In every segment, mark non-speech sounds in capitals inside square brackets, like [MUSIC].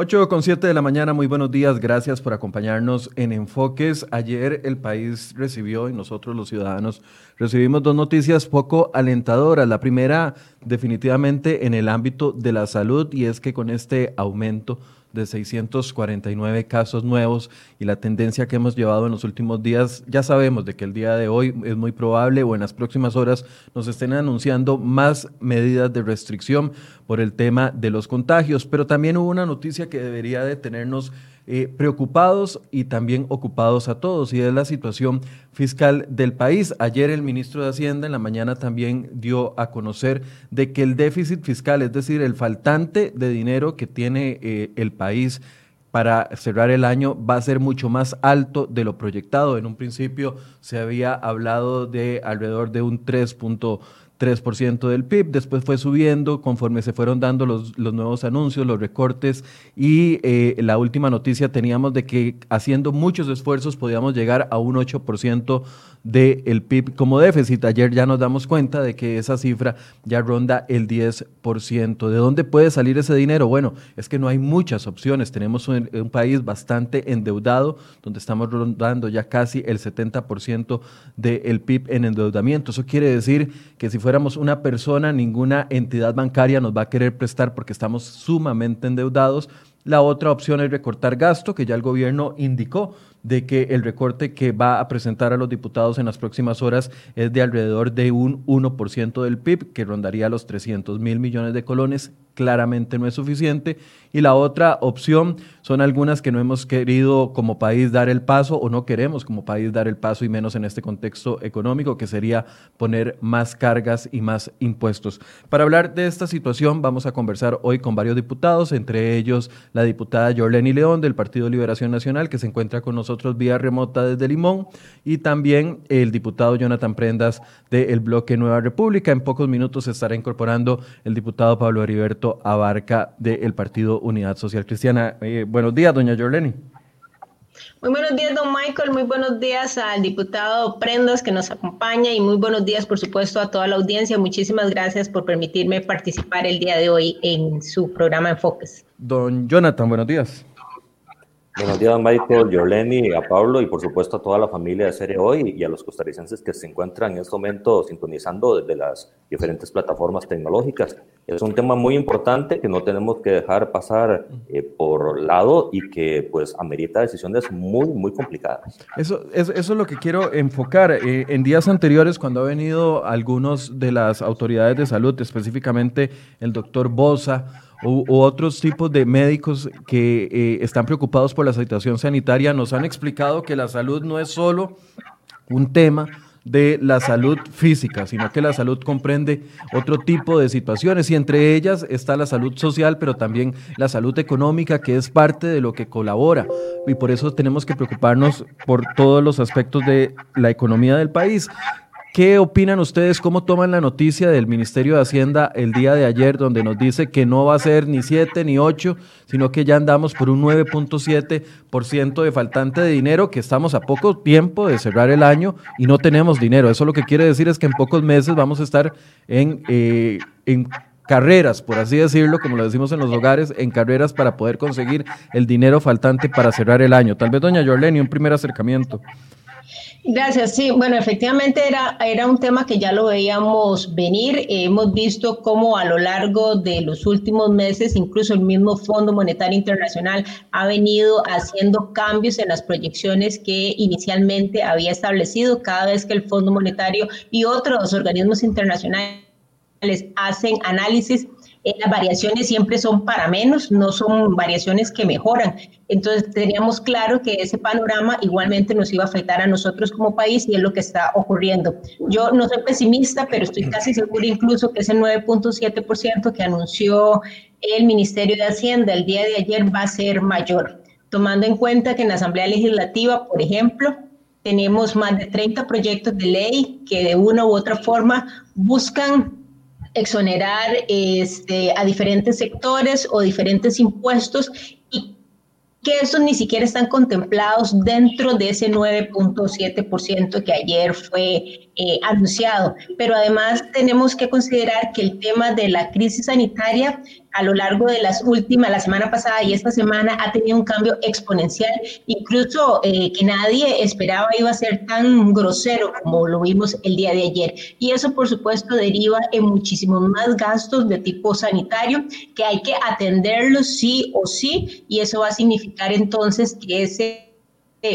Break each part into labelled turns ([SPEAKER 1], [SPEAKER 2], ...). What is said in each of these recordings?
[SPEAKER 1] 8 con 7 de la mañana, muy buenos días, gracias por acompañarnos en Enfoques. Ayer el país recibió y nosotros los ciudadanos recibimos dos noticias poco alentadoras. La primera definitivamente en el ámbito de la salud y es que con este aumento de 649 casos nuevos y la tendencia que hemos llevado en los últimos días, ya sabemos de que el día de hoy es muy probable o en las próximas horas nos estén anunciando más medidas de restricción por el tema de los contagios, pero también hubo una noticia que debería de tenernos eh, preocupados y también ocupados a todos, y es la situación fiscal del país. Ayer el ministro de Hacienda en la mañana también dio a conocer de que el déficit fiscal, es decir, el faltante de dinero que tiene eh, el país, para cerrar el año va a ser mucho más alto de lo proyectado. En un principio se había hablado de alrededor de un 3.3 3% del PIB, después fue subiendo conforme se fueron dando los, los nuevos anuncios, los recortes y eh, la última noticia teníamos de que haciendo muchos esfuerzos podíamos llegar a un 8% del PIB como déficit. Ayer ya nos damos cuenta de que esa cifra ya ronda el 10%. ¿De dónde puede salir ese dinero? Bueno, es que no hay muchas opciones. Tenemos un, país bastante endeudado, donde estamos rondando ya casi el 70% del PIB en endeudamiento. Eso quiere decir que si fuéramos una persona, ninguna entidad bancaria nos va a querer prestar porque estamos sumamente endeudados. La otra opción es recortar gasto, que ya el gobierno indicó de que el recorte que va a presentar a los diputados en las próximas horas es de alrededor de un 1% del PIB, que rondaría los 300 mil millones de colones. Claramente no es suficiente. Y la otra opción son algunas que no hemos querido como país dar el paso o no queremos como país dar el paso y menos en este contexto económico, que sería poner más cargas y más impuestos. Para hablar de esta situación vamos a conversar hoy con varios diputados, entre ellos la diputada Jorleni León del Partido Liberación Nacional, que se encuentra con nosotros vía remota desde Limón, y también el diputado Jonathan Prendas del bloque Nueva República. En pocos minutos estará incorporando el diputado Pablo Heriberto Abarca del Partido Unidad Social Cristiana. Eh, buenos días, doña Jorleni.
[SPEAKER 2] Muy buenos días, don Michael. Muy buenos días al diputado Prendas que nos acompaña y muy buenos días, por supuesto, a toda la audiencia. Muchísimas gracias por permitirme participar el día de hoy en su programa Enfoques.
[SPEAKER 1] Don Jonathan, buenos días.
[SPEAKER 3] Buenos días, Michael, Yoleni, a Pablo y por supuesto a toda la familia de Serie Hoy y a los costarricenses que se encuentran en este momento sintonizando desde las diferentes plataformas tecnológicas. Es un tema muy importante que no tenemos que dejar pasar eh, por lado y que pues amerita decisiones muy, muy complicadas.
[SPEAKER 1] Eso, eso, es lo que quiero enfocar. Eh, en días anteriores, cuando ha venido algunos de las autoridades de salud, específicamente el doctor Bosa, u, otros tipos de médicos que eh, están preocupados por la situación sanitaria nos han explicado que la salud no es solo un tema de la salud física, sino que la salud comprende otro tipo de situaciones y entre ellas está la salud social, pero también la salud económica, que es parte de lo que colabora. Y por eso tenemos que preocuparnos por todos los aspectos de la economía del país. ¿Qué opinan ustedes? ¿Cómo toman la noticia del Ministerio de Hacienda el día de ayer, donde nos dice que no va a ser ni 7 ni 8, sino que ya andamos por un 9.7% de faltante de dinero, que estamos a poco tiempo de cerrar el año y no tenemos dinero? Eso lo que quiere decir es que en pocos meses vamos a estar en, eh, en carreras, por así decirlo, como lo decimos en los hogares, en carreras para poder conseguir el dinero faltante para cerrar el año. Tal vez, doña Yorleni, un primer acercamiento.
[SPEAKER 2] Gracias. Sí, bueno, efectivamente era, era un tema que ya lo veíamos venir. hemos visto cómo a lo largo de los últimos meses, incluso el mismo Fondo Monetario Internacional ha venido haciendo cambios en las proyecciones que inicialmente había establecido cada vez que el Fondo Monetario y otros organismos internacionales hacen análisis eh, las variaciones siempre son para menos, no son variaciones que mejoran. Entonces teníamos claro que ese panorama igualmente nos iba a afectar a nosotros como país y es lo que está ocurriendo. Yo no soy pesimista, pero estoy casi segura incluso que ese 9.7% que anunció el Ministerio de Hacienda el día de ayer va a ser mayor, tomando en cuenta que en la Asamblea Legislativa, por ejemplo, tenemos más de 30 proyectos de ley que de una u otra forma buscan exonerar este, a diferentes sectores o diferentes impuestos y que esos ni siquiera están contemplados dentro de ese 9.7% que ayer fue eh, anunciado. Pero además tenemos que considerar que el tema de la crisis sanitaria a lo largo de las últimas, la semana pasada y esta semana, ha tenido un cambio exponencial, incluso eh, que nadie esperaba iba a ser tan grosero como lo vimos el día de ayer. Y eso, por supuesto, deriva en muchísimos más gastos de tipo sanitario que hay que atenderlos sí o sí, y eso va a significar entonces que ese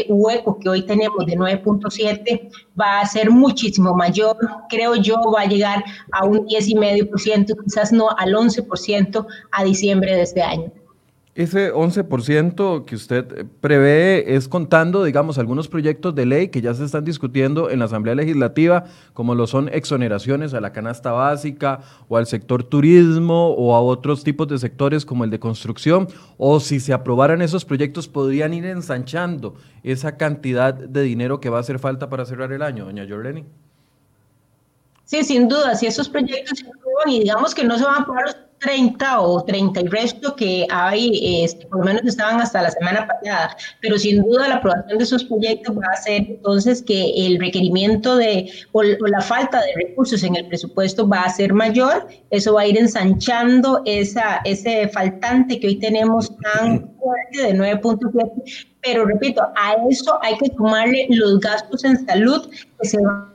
[SPEAKER 2] hueco que hoy tenemos de 9.7 va a ser muchísimo mayor, creo yo, va a llegar a un 10,5%, quizás no al 11% a diciembre de este año.
[SPEAKER 1] Ese 11% que usted prevé es contando, digamos, algunos proyectos de ley que ya se están discutiendo en la Asamblea Legislativa, como lo son exoneraciones a la canasta básica o al sector turismo o a otros tipos de sectores como el de construcción, o si se aprobaran esos proyectos podrían ir ensanchando esa cantidad de dinero que va a hacer falta para cerrar el año, doña Jorleni.
[SPEAKER 2] Sí, sin duda, si esos proyectos se aprueban y digamos que no se van a aprobar los 30 o 30 y resto que hay, este, por lo menos estaban hasta la semana pasada, pero sin duda la aprobación de esos proyectos va a hacer entonces que el requerimiento de o, la falta de recursos en el presupuesto va a ser mayor, eso va a ir ensanchando esa, ese faltante que hoy tenemos tan fuerte de 9.7, pero repito, a eso hay que sumarle los gastos en salud que se van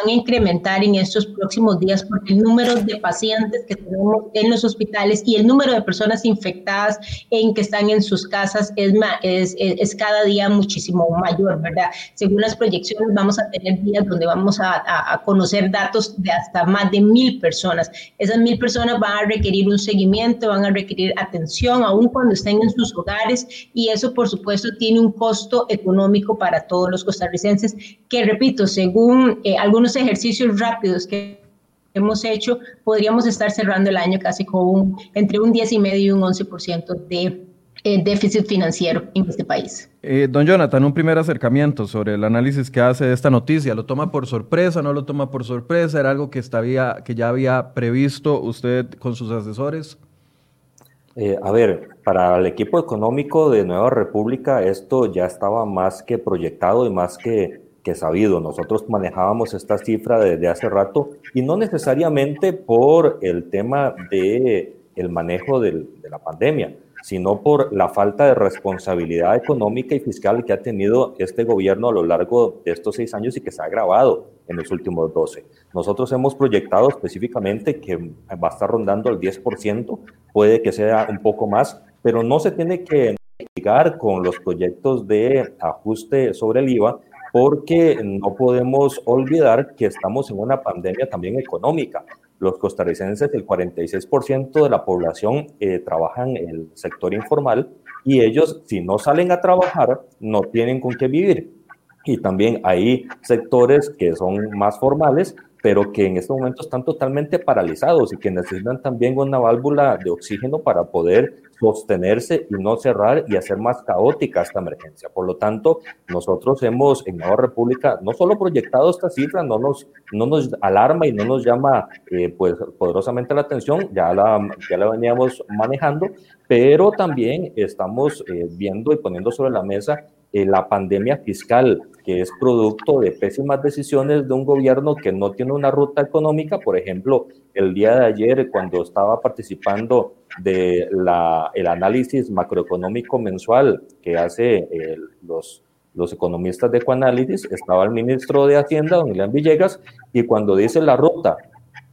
[SPEAKER 2] van a incrementar en estos próximos días porque el número de pacientes que tenemos en los hospitales y el número de personas infectadas en que están en sus casas es, es, es cada día muchísimo mayor, ¿verdad? Según las proyecciones vamos a tener días donde vamos a, a, conocer datos de hasta más de mil personas. Esas mil personas van a requerir un seguimiento, van a requerir atención, aun cuando estén en sus hogares y eso por supuesto tiene un costo económico para todos los costarricenses que, repito, según eh, algunos ejercicios rápidos que hemos hecho, podríamos estar cerrando el año casi con un, entre un 10,5 y un 11% de eh, déficit financiero en este país.
[SPEAKER 1] Eh, don Jonathan, un primer acercamiento sobre el análisis que hace de esta noticia. ¿Lo toma por sorpresa? ¿No lo toma por sorpresa? ¿Era algo que, estaba, que ya había previsto usted con sus asesores?
[SPEAKER 3] Eh, a ver, para el equipo económico de Nueva República esto ya estaba más que proyectado y más que sabido. Nosotros manejábamos esta cifra desde hace rato y no necesariamente por el tema de el manejo de la pandemia, sino por la falta de responsabilidad económica y fiscal que ha tenido este gobierno a lo largo de estos seis años y que se ha agravado en los últimos 12. Nosotros hemos proyectado específicamente que va a estar rondando el 10%, puede que sea un poco más, pero no se tiene que ligar con los proyectos de ajuste sobre el IVA, porque no podemos olvidar que estamos en una pandemia también económica. Los costarricenses, el 46% de la población eh, trabaja en el sector informal y ellos, si no salen a trabajar, no tienen con qué vivir. Y también hay sectores que son más formales, pero que en este momento están totalmente paralizados y que necesitan también una válvula de oxígeno para poder sostenerse y no cerrar y hacer más caótica esta emergencia. Por lo tanto, nosotros hemos en Nueva República no solo proyectado esta cifra, no nos, no nos alarma y no nos llama eh, pues, poderosamente la atención, ya la, ya la veníamos manejando, pero también estamos eh, viendo y poniendo sobre la mesa eh, la pandemia fiscal, que es producto de pésimas decisiones de un gobierno que no tiene una ruta económica. Por ejemplo, el día de ayer, cuando estaba participando de la, el análisis macroeconómico mensual que hace eh, los, los economistas de Ecoanálisis, estaba el ministro de Hacienda, don Ilan Villegas, y cuando dice la ruta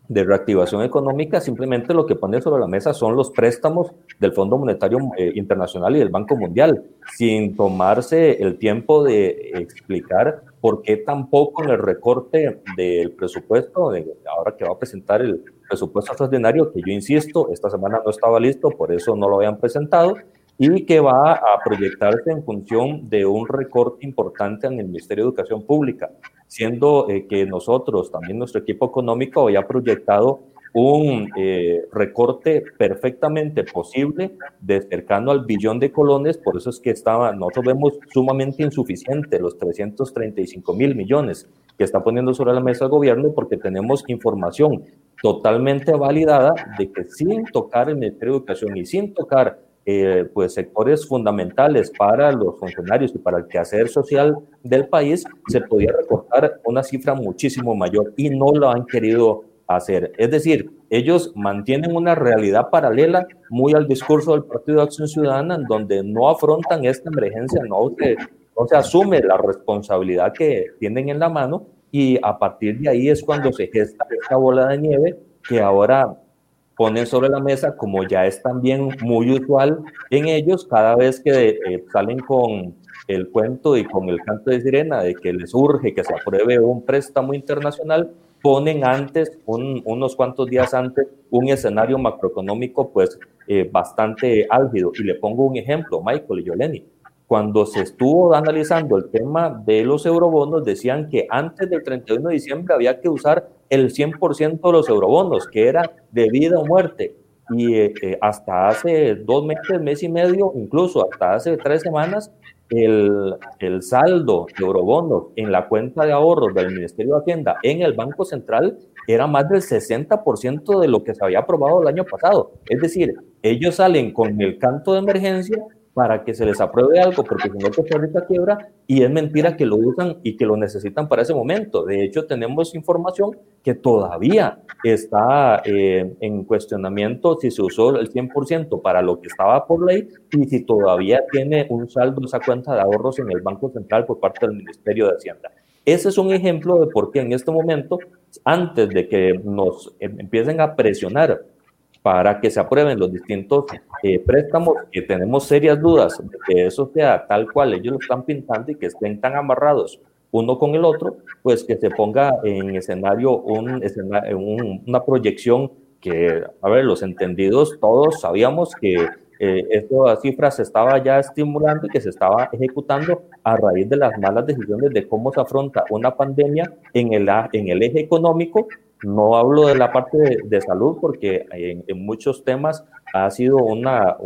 [SPEAKER 3] de reactivación económica, simplemente lo que pone sobre la mesa son los préstamos del Fondo Monetario eh, Internacional y del Banco Mundial, sin tomarse el tiempo de explicar por qué tampoco en el recorte del presupuesto, de, ahora que va a presentar el presupuesto extraordinario, que yo insisto, esta semana no estaba listo, por eso no lo habían presentado, y que va a proyectarse en función de un recorte importante en el Ministerio de Educación Pública, siendo eh, que nosotros, también nuestro equipo económico, había proyectado un eh, recorte perfectamente posible de cercano al billón de colones, por eso es que estaba, nosotros vemos sumamente insuficiente los 335 mil millones que está poniendo sobre la mesa el gobierno, porque tenemos información totalmente validada de que sin tocar el Ministerio de Educación y sin tocar eh, pues sectores fundamentales para los funcionarios y para el quehacer social del país, se podía recortar una cifra muchísimo mayor y no lo han querido hacer. Es decir, ellos mantienen una realidad paralela muy al discurso del Partido de Acción Ciudadana, donde no afrontan esta emergencia, no se, no se asume la responsabilidad que tienen en la mano y a partir de ahí es cuando se gesta esta bola de nieve que ahora ponen sobre la mesa, como ya es también muy usual en ellos, cada vez que eh, salen con el cuento y con el canto de sirena de que les urge que se apruebe un préstamo internacional, ponen antes, unos cuantos días antes, un escenario macroeconómico pues eh, bastante álgido. Y le pongo un ejemplo, Michael y Yoleni. Cuando se estuvo analizando el tema de los eurobonos, decían que antes del 31 de diciembre había que usar el 100% de los eurobonos, que era de vida o muerte. Y eh, eh, hasta hace dos meses, mes y medio, incluso hasta hace tres semanas, el, el saldo de eurobonos en la cuenta de ahorros del Ministerio de Hacienda en el Banco Central era más del 60% de lo que se había aprobado el año pasado. Es decir, ellos salen con el canto de emergencia para que se les apruebe algo, porque si no, Costa Rica quiebra, y es mentira que lo usan y que lo necesitan para ese momento. De hecho, tenemos información que todavía está eh, en cuestionamiento si se usó el 100% para lo que estaba por ley y si todavía tiene un saldo esa cuenta de ahorros en el Banco Central por parte del Ministerio de Hacienda. Ese es un ejemplo de por qué en este momento, antes de que nos em, empiecen a presionar para que se aprueben los distintos eh, préstamos, que tenemos serias dudas de que eso sea tal cual ellos lo están pintando y que estén tan amarrados uno con el otro, pues que se ponga en escenario, un, una proyección que, a ver, los entendidos todos sabíamos que eh, estas cifras se estaba ya estimulando y que se estaba ejecutando a raíz de las malas decisiones de cómo se afronta una pandemia en el, en el eje económico no hablo de la parte de, salud porque en, muchos temas ha sido una,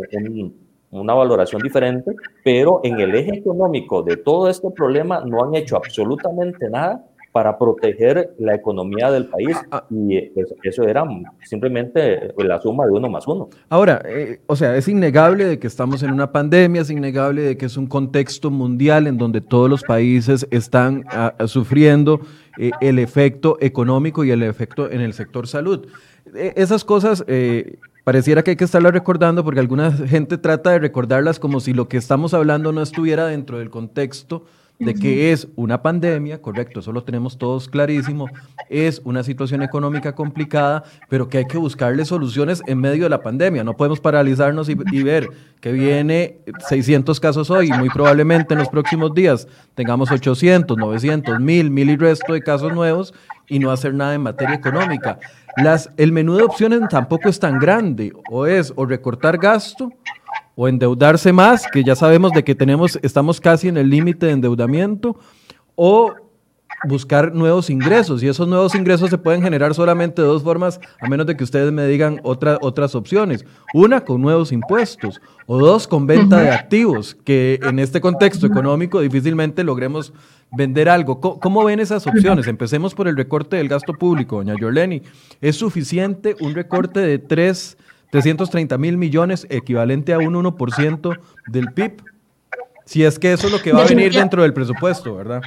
[SPEAKER 3] una valoración diferente, pero en el eje económico de todo este problema no han hecho absolutamente nada para proteger la economía del país ah, ah. y eso era simplemente la suma de uno más uno.
[SPEAKER 1] Ahora, eh, o sea, es innegable de que estamos en una pandemia, es innegable de que es un contexto mundial en donde todos los países están ah, sufriendo eh, el efecto económico y el efecto en el sector salud. E, esas cosas... Eh, pareciera que hay que estarlas recordando porque alguna gente trata de recordarlas como si lo que estamos hablando no estuviera dentro del contexto de que es una pandemia, correcto, eso lo tenemos todos clarísimo, es una situación económica complicada, pero que hay que buscarle soluciones en medio de la pandemia. No podemos paralizarnos y, ver que viene 600 casos hoy, y muy probablemente en los próximos días tengamos 800, 900, 1000, 1000 y resto de casos nuevos y no hacer nada en materia económica. Las, el menú de opciones tampoco es tan grande, o es o recortar gasto o endeudarse más, que ya sabemos de que tenemos, estamos casi en el límite de endeudamiento, o buscar nuevos ingresos. Y esos nuevos ingresos se pueden generar solamente de dos formas, a menos de que ustedes me digan otras opciones. Una, con nuevos impuestos, o dos, con venta de activos, que en este contexto económico difícilmente logremos vender algo. ¿Cómo, ven esas opciones? Empecemos por el recorte del gasto público, doña Yoleni. ¿Es suficiente un recorte de tres 330 mil millones, equivalente a un 1% del PIB. Si es que eso es lo que va a venir dentro del presupuesto, ¿verdad?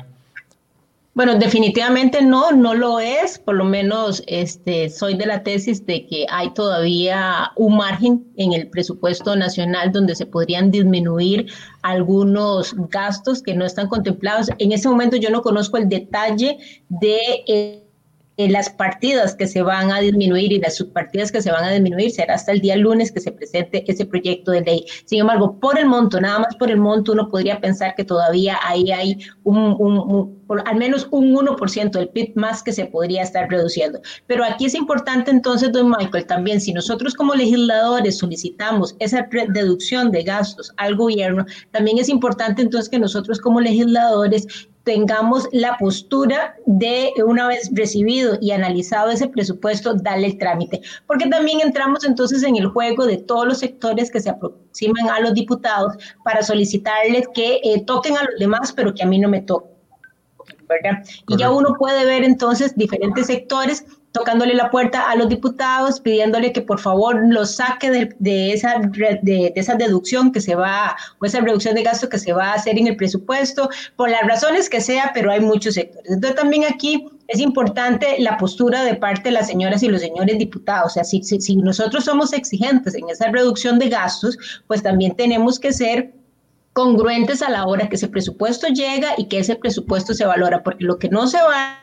[SPEAKER 2] Bueno, definitivamente no, no lo es. Por lo menos este, soy de la tesis de que hay todavía un margen en el presupuesto nacional donde se podrían disminuir algunos gastos que no están contemplados. En ese momento yo no conozco el detalle de... Eh, las partidas que se van a disminuir y las subpartidas que se van a disminuir será hasta el día lunes que se presente ese proyecto de ley. Sin embargo, por el monto, nada más por el monto, uno podría pensar que todavía ahí hay un, al menos un 1% del PIB más que se podría estar reduciendo. Pero aquí es importante entonces, don Michael, también si nosotros como legisladores solicitamos esa deducción de gastos al gobierno, también es importante entonces que nosotros como legisladores tengamos la postura de una vez recibido y analizado ese presupuesto, darle el trámite, porque también entramos entonces en el juego de todos los sectores que se aproximan a los diputados para solicitarles que eh, toquen a los demás, pero que a mí no me toquen. ¿verdad? Y ya uno puede ver entonces diferentes sectores tocándole la puerta a los diputados, pidiéndole que por favor los saque de, esa, de, esa deducción que se va, o esa reducción de gasto que se va a hacer en el presupuesto, por las razones que sea, pero hay muchos sectores. Entonces también aquí es importante la postura de parte de las señoras y los señores diputados. O sea, si, si nosotros somos exigentes en esa reducción de gastos, pues también tenemos que ser congruentes a la hora que ese presupuesto llega y que ese presupuesto se valora, porque lo que no se va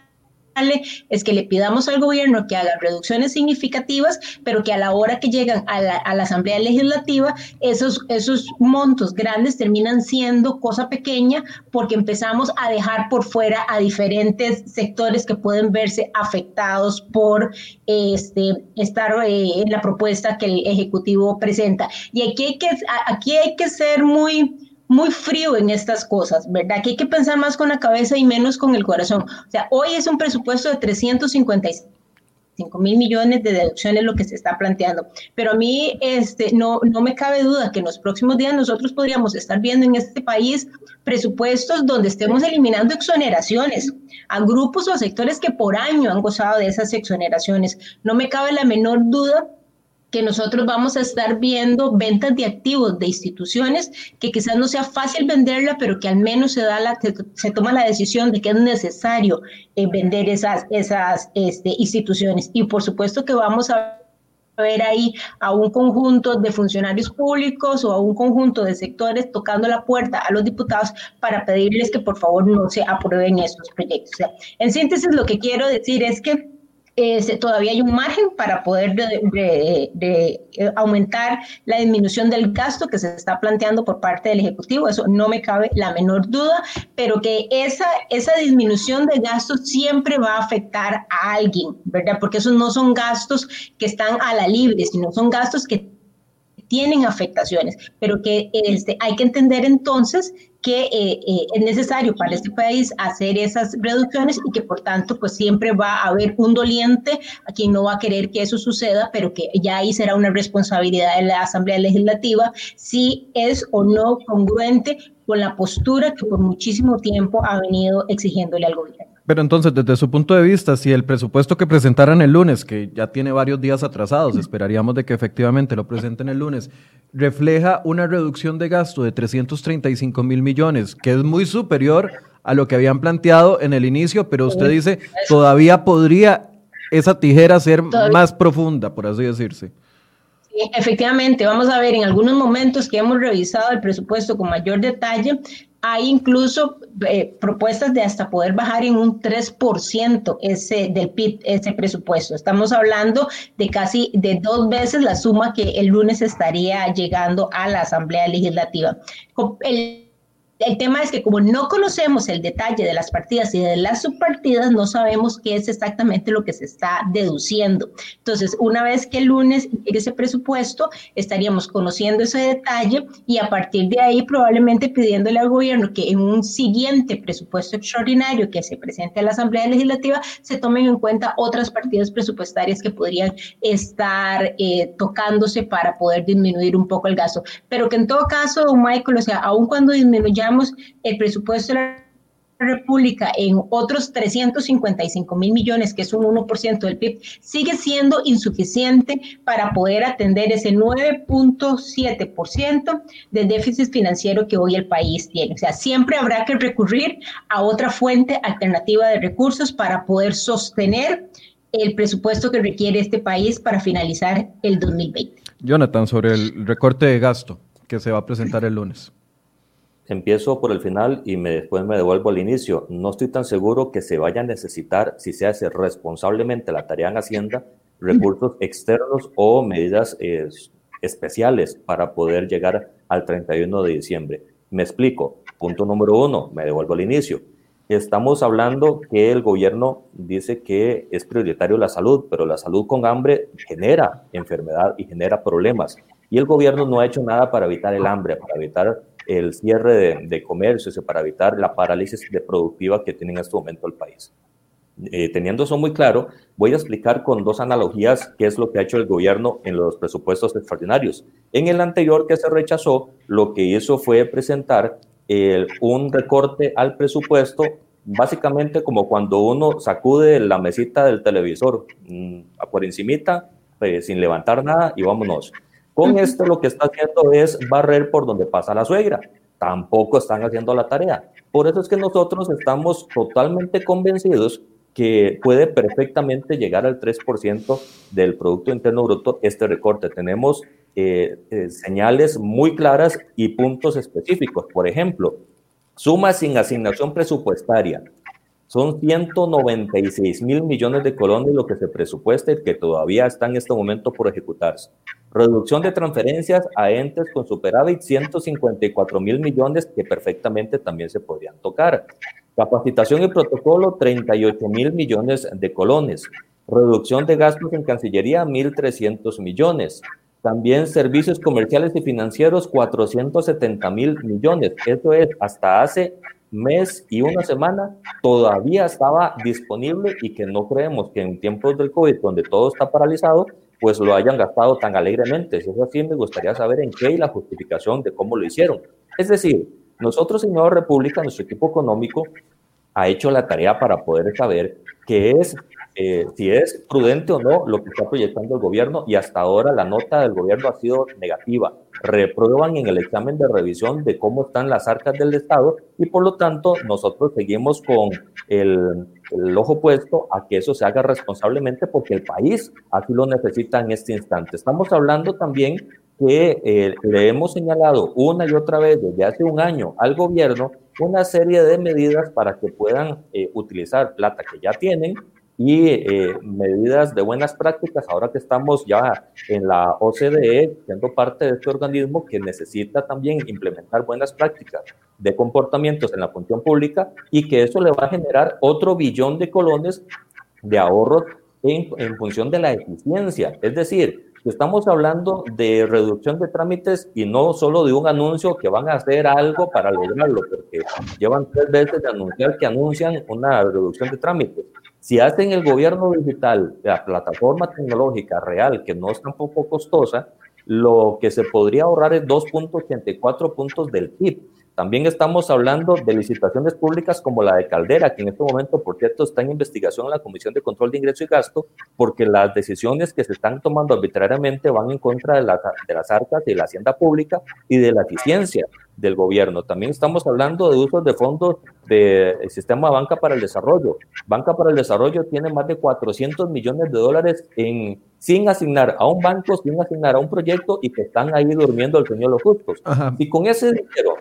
[SPEAKER 2] es que le pidamos al gobierno que haga reducciones significativas, pero que a la hora que llegan a la, Asamblea Legislativa, esos, esos montos grandes terminan siendo cosa pequeña porque empezamos a dejar por fuera a diferentes sectores que pueden verse afectados por este, estar eh, en la propuesta que el Ejecutivo presenta. Y aquí hay que, aquí hay que ser muy muy frío en estas cosas, ¿verdad? Que hay que pensar más con la cabeza y menos con el corazón. O sea, hoy es un presupuesto de 355 mil millones de deducciones lo que se está planteando. Pero a mí este, no, no me cabe duda que en los próximos días nosotros podríamos estar viendo en este país presupuestos donde estemos eliminando exoneraciones a grupos o sectores que por año han gozado de esas exoneraciones. No me cabe la menor duda que nosotros vamos a estar viendo ventas de activos de instituciones que quizás no sea fácil venderla, pero que al menos se, da la, se, toma la decisión de que es necesario eh, vender esas, esas este, instituciones. Y por supuesto que vamos a ver ahí a un conjunto de funcionarios públicos o a un conjunto de sectores tocando la puerta a los diputados para pedirles que por favor no se aprueben esos proyectos. en síntesis, lo que quiero decir es que todavía hay un margen para poder de, aumentar la disminución del gasto que se está planteando por parte del Ejecutivo, eso no me cabe la menor duda, pero que esa, esa disminución de gastos siempre va a afectar a alguien, ¿verdad? Porque esos no son gastos que están a la libre, sino son gastos que tienen afectaciones, pero que este, hay que entender entonces que eh, eh, es necesario para este país hacer esas reducciones y que por tanto pues siempre va a haber un doliente a quien no va a querer que eso suceda, pero que ya ahí será una responsabilidad de la Asamblea Legislativa si es o no congruente con la postura que por muchísimo tiempo ha venido exigiéndole al gobierno.
[SPEAKER 1] Pero entonces, desde su punto de vista, si el presupuesto que presentaran el lunes, que ya tiene varios días atrasados, esperaríamos de que efectivamente lo presenten el lunes, refleja una reducción de gasto de 335 mil millones, que es muy superior a lo que habían planteado en el inicio, pero usted dice, todavía podría esa tijera ser más profunda, por así decirse.
[SPEAKER 2] efectivamente, vamos a ver en algunos momentos que hemos revisado el presupuesto con mayor detalle, hay incluso eh, propuestas de hasta poder bajar en un 3% ese del PIB, ese presupuesto. Estamos hablando de casi de dos veces la suma que el lunes estaría llegando a la Asamblea Legislativa. El tema es que como no conocemos el detalle de las partidas y de las subpartidas, no sabemos qué es exactamente lo que se está deduciendo. Entonces, una vez que el lunes ese presupuesto, estaríamos conociendo ese detalle y a partir de ahí probablemente pidiéndole al gobierno que en un siguiente presupuesto extraordinario que se presente a la Asamblea Legislativa se tomen en cuenta otras partidas presupuestarias que podrían estar eh, tocándose para poder disminuir un poco el gasto. Pero que en todo caso, Michael, o sea, aun cuando el presupuesto de la República en otros 355 mil millones, que es un 1% del PIB, sigue siendo insuficiente para poder atender ese 9.7% del déficit financiero que hoy el país tiene. O sea, siempre habrá que recurrir a otra fuente alternativa de recursos para poder sostener el presupuesto que requiere este país para finalizar el 2020.
[SPEAKER 1] Jonathan, sobre el recorte de gasto que se va a presentar el lunes
[SPEAKER 3] empiezo por el final y me, después me devuelvo al inicio. No estoy tan seguro que se vaya a necesitar, si se hace responsablemente la tarea en Hacienda, recursos externos o medidas eh, especiales para poder llegar al 31 de diciembre. Me explico. Punto número uno, me devuelvo al inicio. Estamos hablando que el gobierno dice que es prioritario la salud, pero la salud con hambre genera enfermedad y genera problemas. Y el gobierno no ha hecho nada para evitar el hambre, para evitar el cierre de, comercios para evitar la parálisis productiva que tiene en este momento el país. Eh, teniendo eso muy claro, voy a explicar con dos analogías qué es lo que ha hecho el gobierno en los presupuestos extraordinarios. En el anterior que se rechazó, lo que hizo fue presentar un recorte al presupuesto básicamente como cuando uno sacude la mesita del televisor mm, por encimita, pues, sin levantar nada y vámonos. Con esto lo que está haciendo es barrer por donde pasa la suegra. Tampoco están haciendo la tarea. Por eso es que nosotros estamos totalmente convencidos que puede perfectamente llegar al 3% del Producto Interno Bruto este recorte. Tenemos eh, eh, señales muy claras y puntos específicos. Por ejemplo, suma sin asignación presupuestaria. Son 196 mil millones de colones lo que se presupuesta y que todavía está en este momento por ejecutarse. Reducción de transferencias a entes con superávit, 154 mil millones que perfectamente también se podrían tocar. Capacitación y protocolo, 38 mil millones de colones. Reducción de gastos en Cancillería, 1.300 millones. También servicios comerciales y financieros, 470 mil millones. Eso es, hasta hace mes y una semana todavía estaba disponible y que no creemos que en tiempos del COVID, donde todo está paralizado, pues lo hayan gastado tan alegremente. Si es así, me gustaría saber en qué y la justificación de cómo lo hicieron. Es decir, nosotros en Nueva República, nuestro equipo económico, ha hecho la tarea para poder saber qué es eh, si es prudente o no lo que está proyectando el gobierno y hasta ahora la nota del gobierno ha sido negativa. Reprueban en el examen de revisión de cómo están las arcas del Estado y por lo tanto nosotros seguimos con el, el ojo puesto a que eso se haga responsablemente porque el país así lo necesita en este instante. Estamos hablando también que eh, le hemos señalado una y otra vez desde hace un año al gobierno una serie de medidas para que puedan eh, utilizar plata que ya tienen y eh, medidas de buenas prácticas, ahora que estamos ya en la OCDE, siendo parte de este organismo que necesita también implementar buenas prácticas de comportamientos en la función pública y que eso le va a generar otro billón de colones de ahorros en, en función de la eficiencia. Es decir, estamos hablando de reducción de trámites y no solo de un anuncio que van a hacer algo para lograrlo, porque llevan tres veces de anunciar que anuncian una reducción de trámites. Si hacen el gobierno digital, la plataforma tecnológica real, que no es tampoco costosa, lo que se podría ahorrar es 2.84 puntos del PIB. También estamos hablando de licitaciones públicas como la de Caldera, que en este momento, por cierto, está en investigación en la Comisión de Control de Ingreso y Gasto, porque las decisiones que se están tomando arbitrariamente van en contra de, de las arcas de la hacienda pública y de la eficiencia del gobierno. También estamos hablando de usos de fondos del sistema Banca para el Desarrollo. Banca para el Desarrollo tiene más de 400 millones de dólares en, sin asignar a un banco, sin asignar a un proyecto y que están ahí durmiendo el sueño de los justos. Y con ese dinero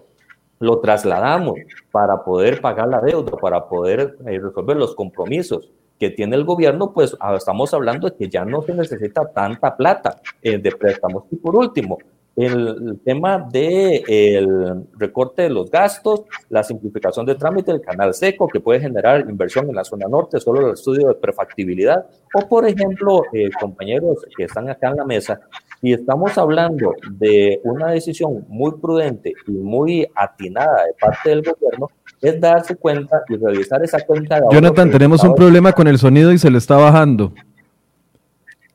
[SPEAKER 3] lo trasladamos para poder pagar la deuda, para poder eh, resolver los compromisos que tiene el gobierno, pues ah, estamos hablando de que ya no se necesita tanta plata eh, de préstamos. Y por último, el, tema del el recorte de los gastos, la simplificación de trámite, el canal seco que puede generar inversión en la zona norte, solo el estudio de prefactibilidad, o por ejemplo, eh, compañeros que están acá en la mesa, y estamos hablando de una decisión muy prudente y muy atinada de parte del gobierno, es darse cuenta y revisar esa cuenta de
[SPEAKER 1] Jonathan, tenemos un problema con el sonido y se le está bajando.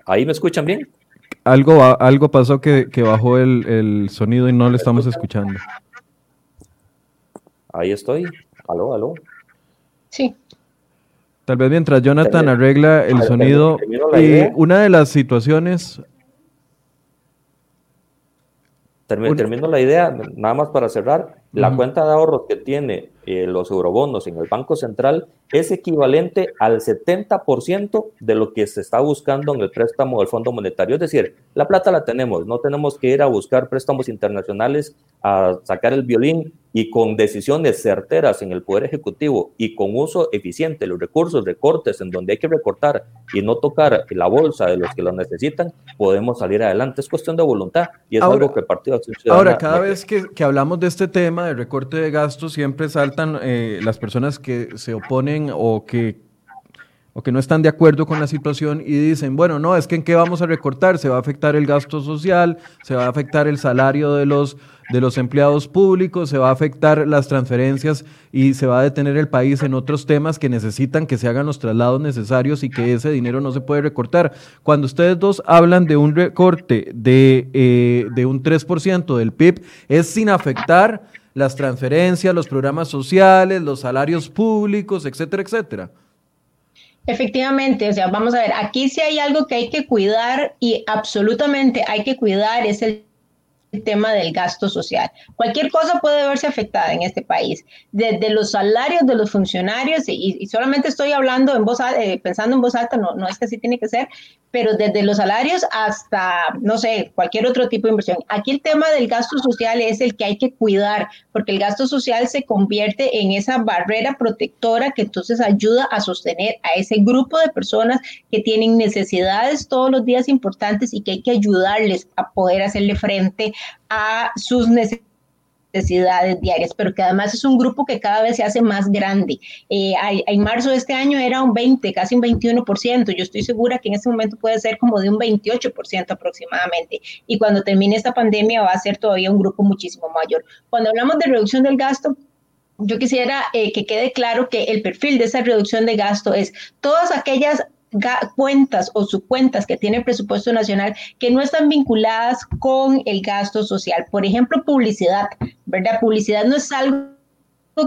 [SPEAKER 3] ¿Ahí me escuchan bien?
[SPEAKER 1] Algo, algo pasó que, bajó el, sonido y no le estamos escuchando.
[SPEAKER 3] Ahí estoy. Aló, aló.
[SPEAKER 2] Sí.
[SPEAKER 1] Tal vez mientras Jonathan arregla el sonido. Y una de las situaciones.
[SPEAKER 3] Termino la idea, nada más para cerrar. La cuenta de ahorros que tiene eh, los eurobonos en el Banco Central es equivalente al 70% de lo que se está buscando en el préstamo del Fondo Monetario. Es decir, la plata la tenemos, no tenemos que ir a buscar préstamos internacionales a sacar el violín y con decisiones certeras en el Poder Ejecutivo y con uso eficiente de los recursos, recortes en donde hay que recortar y no tocar la bolsa de los que lo necesitan, podemos salir adelante. Es cuestión de voluntad y es algo que el Partido.
[SPEAKER 1] Ahora, cada vez que, que, hablamos de este tema de recorte de gastos, siempre eh, las personas que se oponen o que o que no están de acuerdo con la situación y dicen, bueno, no, es que en qué vamos a recortar, se va a afectar el gasto social, se va a afectar el salario de los, de los empleados públicos, se va a afectar las transferencias y se va a detener el país en otros temas que necesitan que se hagan los traslados necesarios y que ese dinero no se puede recortar. Cuando ustedes dos hablan de un recorte de, eh, de un 3% del PIB, es sin afectar las transferencias, los programas sociales, los salarios públicos, etcétera, etcétera.
[SPEAKER 2] Efectivamente, o sea, vamos a ver, aquí sí hay algo que hay que cuidar y absolutamente hay que cuidar, es el tema del gasto social. Cualquier cosa puede verse afectada en este país, desde los salarios de los funcionarios, y, solamente estoy hablando en voz, eh, pensando en voz alta, no, no es que así tiene que ser, pero desde los salarios hasta, no sé, cualquier otro tipo de inversión. Aquí el tema del gasto social es el que hay que cuidar, porque el gasto social se convierte en esa barrera protectora que entonces ayuda a sostener a ese grupo de personas que tienen necesidades todos los días importantes y que hay que ayudarles a poder hacerle frente a sus necesidades necesidades diarias, pero que además es un grupo que cada vez se hace más grande. Eh, en marzo de este año era un 20, casi un 21%. Yo estoy segura que en este momento puede ser como de un 28% aproximadamente. Y cuando termine esta pandemia va a ser todavía un grupo muchísimo mayor. Cuando hablamos de reducción del gasto, yo quisiera eh, que quede claro que el perfil de esa reducción de gasto es todas aquellas cuentas o subcuentas que tiene el presupuesto nacional que no están vinculadas con el gasto social. Por ejemplo, publicidad, ¿verdad? Publicidad no es algo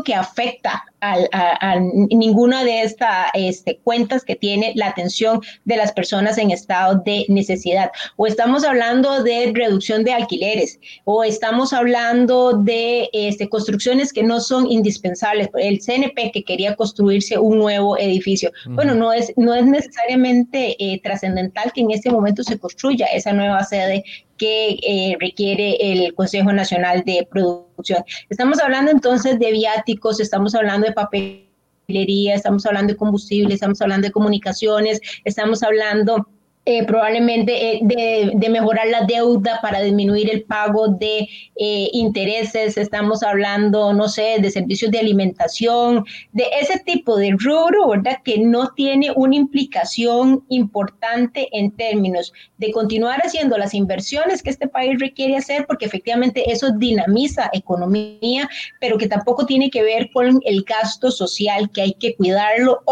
[SPEAKER 2] que afecta a, ninguna de estas este, cuentas que tiene la atención de las personas en estado de necesidad. O estamos hablando de reducción de alquileres, o estamos hablando de este, construcciones que no son indispensables. El CNP que quería construirse un nuevo edificio. Bueno, no es, no es necesariamente eh, trascendental que en este momento se construya esa nueva sede que eh, requiere el Consejo Nacional de Producción. Estamos hablando entonces de viáticos, estamos hablando de papelería, estamos hablando de combustible, estamos hablando de comunicaciones, estamos hablando eh, probablemente eh, de, mejorar la deuda para disminuir el pago de eh, intereses, estamos hablando, no sé, de servicios de alimentación, de ese tipo de rubro, ¿verdad? Que no tiene una implicación importante en términos de continuar haciendo las inversiones que este país requiere hacer, porque efectivamente eso dinamiza economía, pero que tampoco tiene que ver con el gasto social, que hay que cuidarlo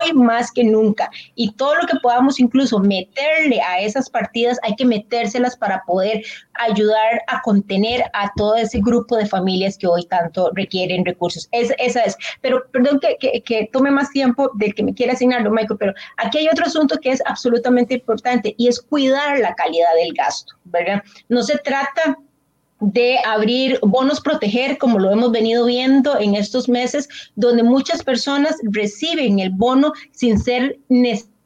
[SPEAKER 2] hoy más que nunca. Y todo lo que podamos incluso meterle a esas partidas, hay que metérselas para poder ayudar a contener a todo ese grupo de familias que hoy tanto requieren recursos. Es, esa es. Pero perdón que, que, tome más tiempo del que me quiera asignarlo, Michael, pero aquí hay otro asunto que es absolutamente importante y es cuidar la calidad del gasto, ¿verdad? No se trata de abrir bonos proteger, como lo hemos venido viendo en estos meses, donde muchas personas reciben el bono sin ser necesarias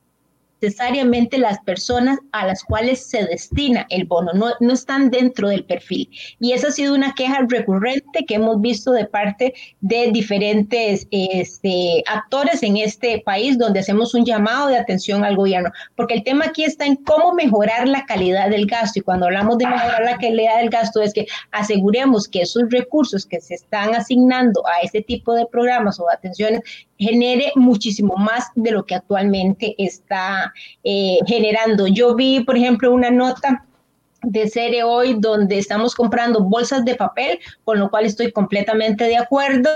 [SPEAKER 2] necesariamente las personas a las cuales se destina el bono, no, no están dentro del perfil. Y esa ha sido una queja recurrente que hemos visto de parte de diferentes este, actores en este país, donde hacemos un llamado de atención al gobierno, porque el tema aquí está en cómo mejorar la calidad del gasto. Y cuando hablamos de mejorar la calidad del gasto, es que aseguremos que esos recursos que se están asignando a este tipo de programas o atenciones genere muchísimo más de lo que actualmente está eh, generando. Yo vi, por ejemplo, una nota de serie hoy donde estamos comprando bolsas de papel, con lo cual estoy completamente de acuerdo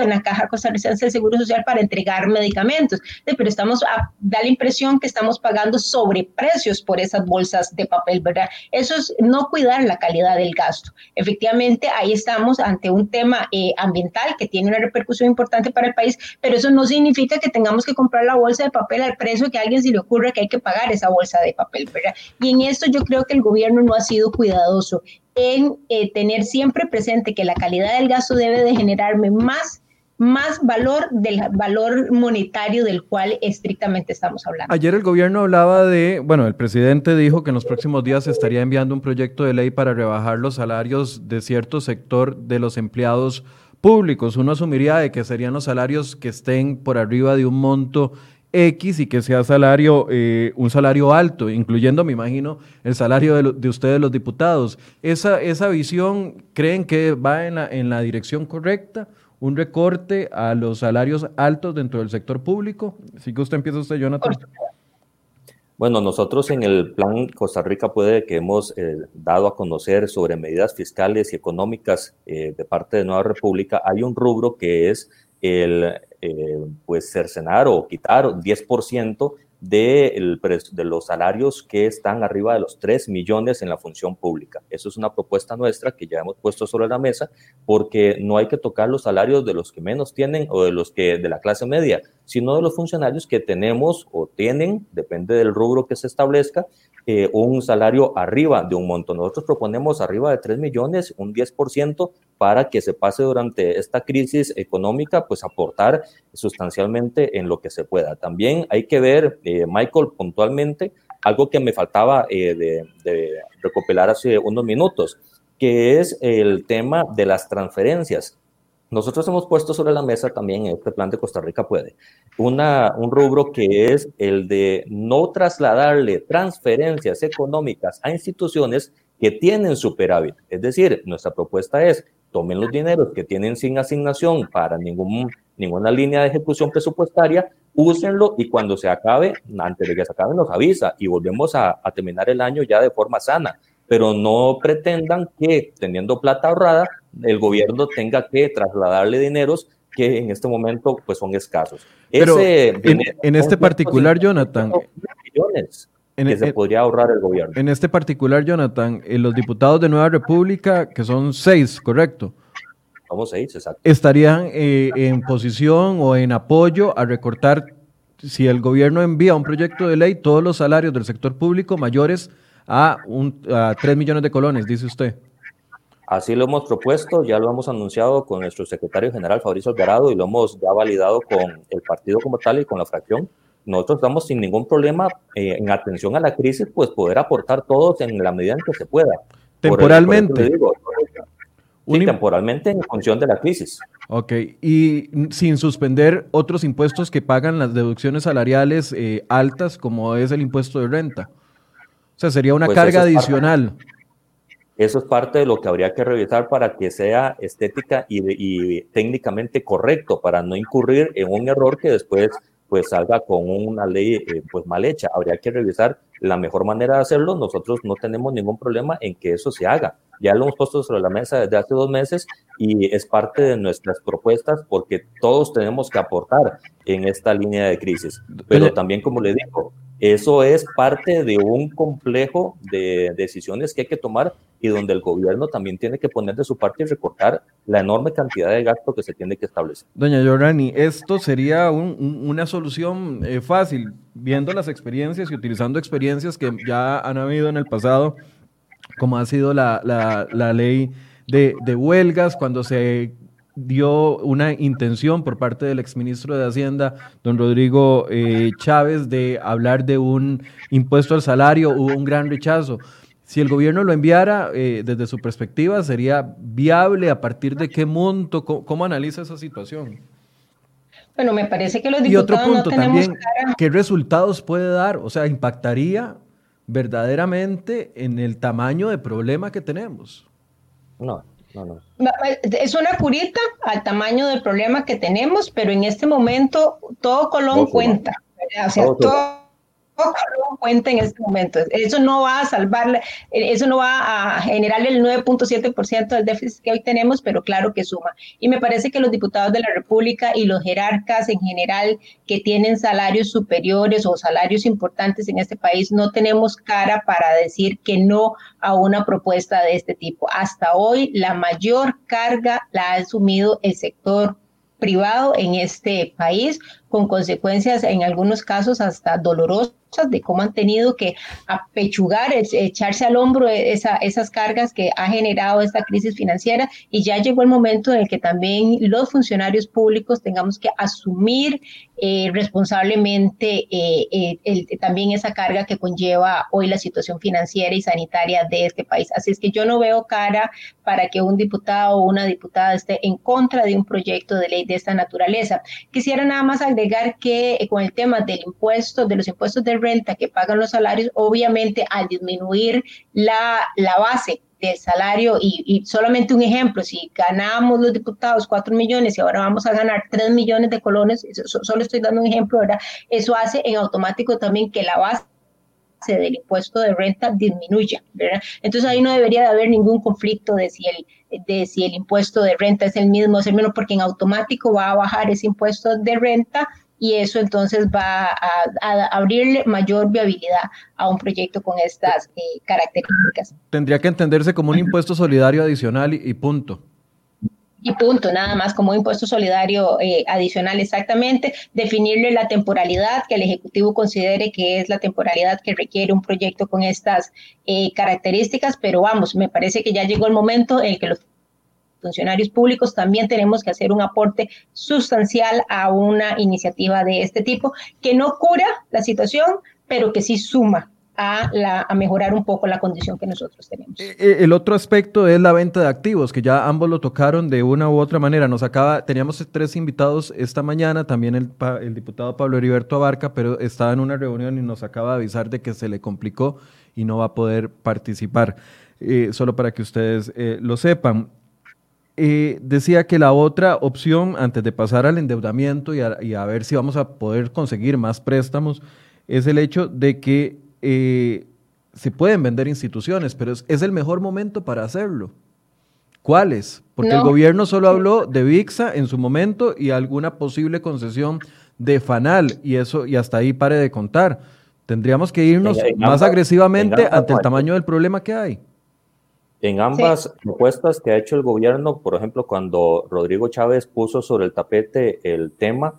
[SPEAKER 2] en la Caja Costarricense del Seguro Social para entregar medicamentos, pero estamos a, da la impresión que estamos pagando sobreprecios por esas bolsas de papel, ¿verdad? Eso es no cuidar la calidad del gasto. Efectivamente, ahí estamos ante un tema eh, ambiental que tiene una repercusión importante para el país, pero eso no significa que tengamos que comprar la bolsa de papel al precio que a alguien se le ocurra que hay que pagar esa bolsa de papel, ¿verdad? Y en esto yo creo que el gobierno no ha sido cuidadoso en eh, tener siempre presente que la calidad del gasto debe de generarme más más valor del valor monetario del cual estrictamente estamos hablando.
[SPEAKER 1] Ayer el gobierno hablaba de, bueno, el presidente dijo que en los próximos días se estaría enviando un proyecto de ley para rebajar los salarios de cierto sector de los empleados públicos. Uno asumiría de que serían los salarios que estén por arriba de un monto X y que sea salario, eh, un salario alto, incluyendo, me imagino, el salario de, ustedes los diputados. ¿Esa, ¿Esa visión creen que va en la, en la dirección correcta? ¿Un recorte a los salarios altos dentro del sector público? Si que usted empieza usted, Jonathan.
[SPEAKER 3] Bueno, nosotros en el plan Costa Rica puede que hemos eh, dado a conocer sobre medidas fiscales y económicas eh, de parte de Nueva República, hay un rubro que es el eh, pues cercenar o quitar 10% de, de los salarios que están arriba de los 3 millones en la función pública. Eso es una propuesta nuestra que ya hemos puesto sobre la mesa porque no hay que tocar los salarios de los que menos tienen o de los que de la clase media, sino de los funcionarios que tenemos o tienen, depende del rubro que se establezca, eh, un salario arriba de un monto. Nosotros proponemos arriba de 3 millones, un 10% para que se pase durante esta crisis económica, pues aportar sustancialmente en lo que se pueda. También hay que ver, eh, Michael, puntualmente, algo que me faltaba eh, de, de recopilar hace unos minutos, que es el tema de las transferencias. Nosotros hemos puesto sobre la mesa también en este plan de Costa Rica Puede una, un rubro que es el de no trasladarle transferencias económicas a instituciones que tienen superávit. Es decir, nuestra propuesta es tomen los dineros que tienen sin asignación para ningún, ninguna línea de ejecución presupuestaria, úsenlo y cuando se acabe, antes de que se acabe, nos avisa y volvemos a, a terminar el año ya de forma sana. Pero no pretendan que teniendo plata ahorrada, el gobierno tenga que trasladarle dineros que en este momento pues son escasos.
[SPEAKER 1] Pero en, este particular, Jonathan,
[SPEAKER 3] millones que se podría ahorrar el gobierno.
[SPEAKER 1] En este particular, Jonathan, eh, los diputados de Nueva República, que son seis, ¿correcto?
[SPEAKER 3] Somos seis, exacto.
[SPEAKER 1] ¿Estarían eh, en posición o en apoyo a recortar, si el gobierno envía un proyecto de ley, todos los salarios del sector público mayores a, un, a 3 millones de colones, dice usted?
[SPEAKER 3] Así lo hemos propuesto, ya lo hemos anunciado con nuestro secretario general Fabricio Alvarado y lo hemos ya validado con el partido como tal y con la fracción nosotros estamos sin ningún problema eh, en atención a la crisis, pues poder aportar todos en la medida en que se pueda.
[SPEAKER 1] Temporalmente.
[SPEAKER 3] sí, temporalmente en función de la crisis.
[SPEAKER 1] Ok, y sin suspender otros impuestos que pagan las deducciones salariales eh, altas, como es el impuesto de renta. O sea, sería una pues carga adicional.
[SPEAKER 3] eso es parte de lo que habría que revisar para que sea estética y, y técnicamente correcto, para no incurrir en un error que después pues salga con una ley eh, pues mal hecha. Habría que revisar la mejor manera de hacerlo. Nosotros no tenemos ningún problema en que eso se haga. Ya lo hemos puesto sobre la mesa desde hace dos meses y es parte de nuestras propuestas porque todos tenemos que aportar en esta línea de crisis. Pero también, como le digo, eso es parte de un complejo de decisiones que hay que tomar y donde el gobierno también tiene que poner de su parte y recortar la enorme cantidad de gasto que se tiene que establecer.
[SPEAKER 1] Doña Yorani, esto sería una solución eh, fácil, viendo las experiencias y utilizando experiencias que ya han habido en el pasado, como ha sido la, ley de huelgas, cuando se dio una intención por parte del exministro de Hacienda, don Rodrigo eh, Chávez, de hablar de un impuesto al salario, hubo un gran rechazo. Si el gobierno lo enviara, eh, desde su perspectiva, ¿sería viable? ¿A partir de qué monto? ¿Cómo, analiza esa situación?
[SPEAKER 2] Bueno, me parece que los diputados
[SPEAKER 1] Y otro punto también, ¿qué resultados puede dar? O sea, ¿impactaría verdaderamente en el tamaño de problema que tenemos?
[SPEAKER 3] No, no, no.
[SPEAKER 2] Es una curita al tamaño del problema que tenemos, pero en este momento todo Colón cuenta. O sea, todo cuenta en este momento. Eso no va a salvar, eso no va a generar el 9.7% del déficit que hoy tenemos, pero claro que suma. Y me parece que los diputados de la República y los jerarcas en general que tienen salarios superiores o salarios importantes en este país, no tenemos cara para decir que no a una propuesta de este tipo. Hasta hoy la mayor carga la ha asumido el sector privado en este país, con consecuencias en algunos casos hasta dolorosas de cómo han tenido que apechugar, echarse al hombro esa, esas cargas que ha generado esta crisis financiera y ya llegó el momento en el que también los funcionarios públicos tengamos que asumir eh, responsablemente eh, eh, también esa carga que conlleva hoy la situación financiera y sanitaria de este país. Así es que yo no veo cara para que un diputado o una diputada esté en contra de un proyecto de ley de esta naturaleza. Quisiera nada más agregar que con el tema del impuesto, de los impuestos de renta que pagan los salarios, obviamente al disminuir la, la base del salario y, solamente un ejemplo, si ganamos los diputados 4 millones y ahora vamos a ganar 3 millones de colones, solo estoy dando un ejemplo, ¿verdad? Eso hace en automático también que la base del impuesto de renta disminuya. Entonces ahí no debería de haber ningún conflicto de si el de si el impuesto de renta es el mismo o es el menos, porque en automático va a bajar ese impuesto de renta y eso entonces va a, abrirle mayor viabilidad a un proyecto con estas eh, características.
[SPEAKER 1] Tendría que entenderse como un impuesto solidario adicional y, punto.
[SPEAKER 2] Y punto, nada más como un impuesto solidario eh, adicional exactamente, definirle la temporalidad que el Ejecutivo considere que es la temporalidad que requiere un proyecto con estas eh, características, pero vamos, me parece que ya llegó el momento en el que los funcionarios públicos también tenemos que hacer un aporte sustancial a una iniciativa de este tipo que no cura la situación, pero que sí suma a, mejorar un poco la condición que nosotros tenemos. Eh,
[SPEAKER 1] eh, el otro aspecto es la venta de activos, que ya ambos lo tocaron de una u otra manera. Nos acaba, teníamos tres invitados esta mañana, también el, el diputado Pablo Heriberto Abarca, pero estaba en una reunión y nos acaba de avisar de que se le complicó y no va a poder participar. Eh, solo para que ustedes lo sepan. Decía que la otra opción, antes de pasar al endeudamiento y a, ver si vamos a poder conseguir más préstamos, es el hecho de que eh, se pueden vender instituciones, pero es, el mejor momento para hacerlo. ¿Cuáles? Porque el gobierno solo habló de VIXA en su momento y alguna posible concesión de FANAL, y eso, y hasta ahí pare de contar. Tendríamos que irnos más agresivamente ante el tamaño del problema que hay.
[SPEAKER 3] En ambas propuestas que ha hecho el gobierno, por ejemplo, cuando Rodrigo Chávez puso sobre el tapete el tema,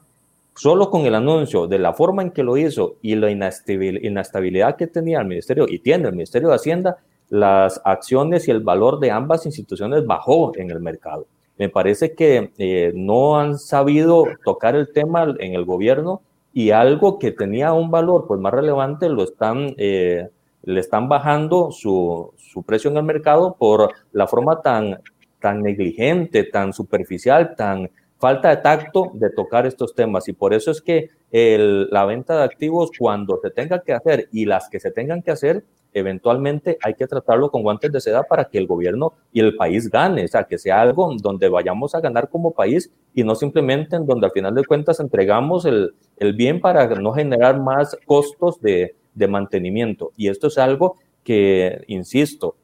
[SPEAKER 3] solo con el anuncio de la forma en que lo hizo y la inestabilidad que tenía el Ministerio y tiene el Ministerio de Hacienda, las acciones y el valor de ambas instituciones bajó en el mercado. Me parece que eh, no han sabido tocar el tema en el gobierno y algo que tenía un valor pues más relevante lo están eh, le están bajando su, su, precio en el mercado por la forma tan, tan negligente, tan superficial, tan falta de tacto de tocar estos temas. Y por eso es que el, la venta de activos, cuando se tenga que hacer y las que se tengan que hacer, eventualmente hay que tratarlo con guantes de seda para que el gobierno y el país gane, o sea, que sea algo donde vayamos a ganar como país y no simplemente en donde al final de cuentas entregamos el, el bien para no generar más costos de, de mantenimiento. Y esto es algo que, insisto,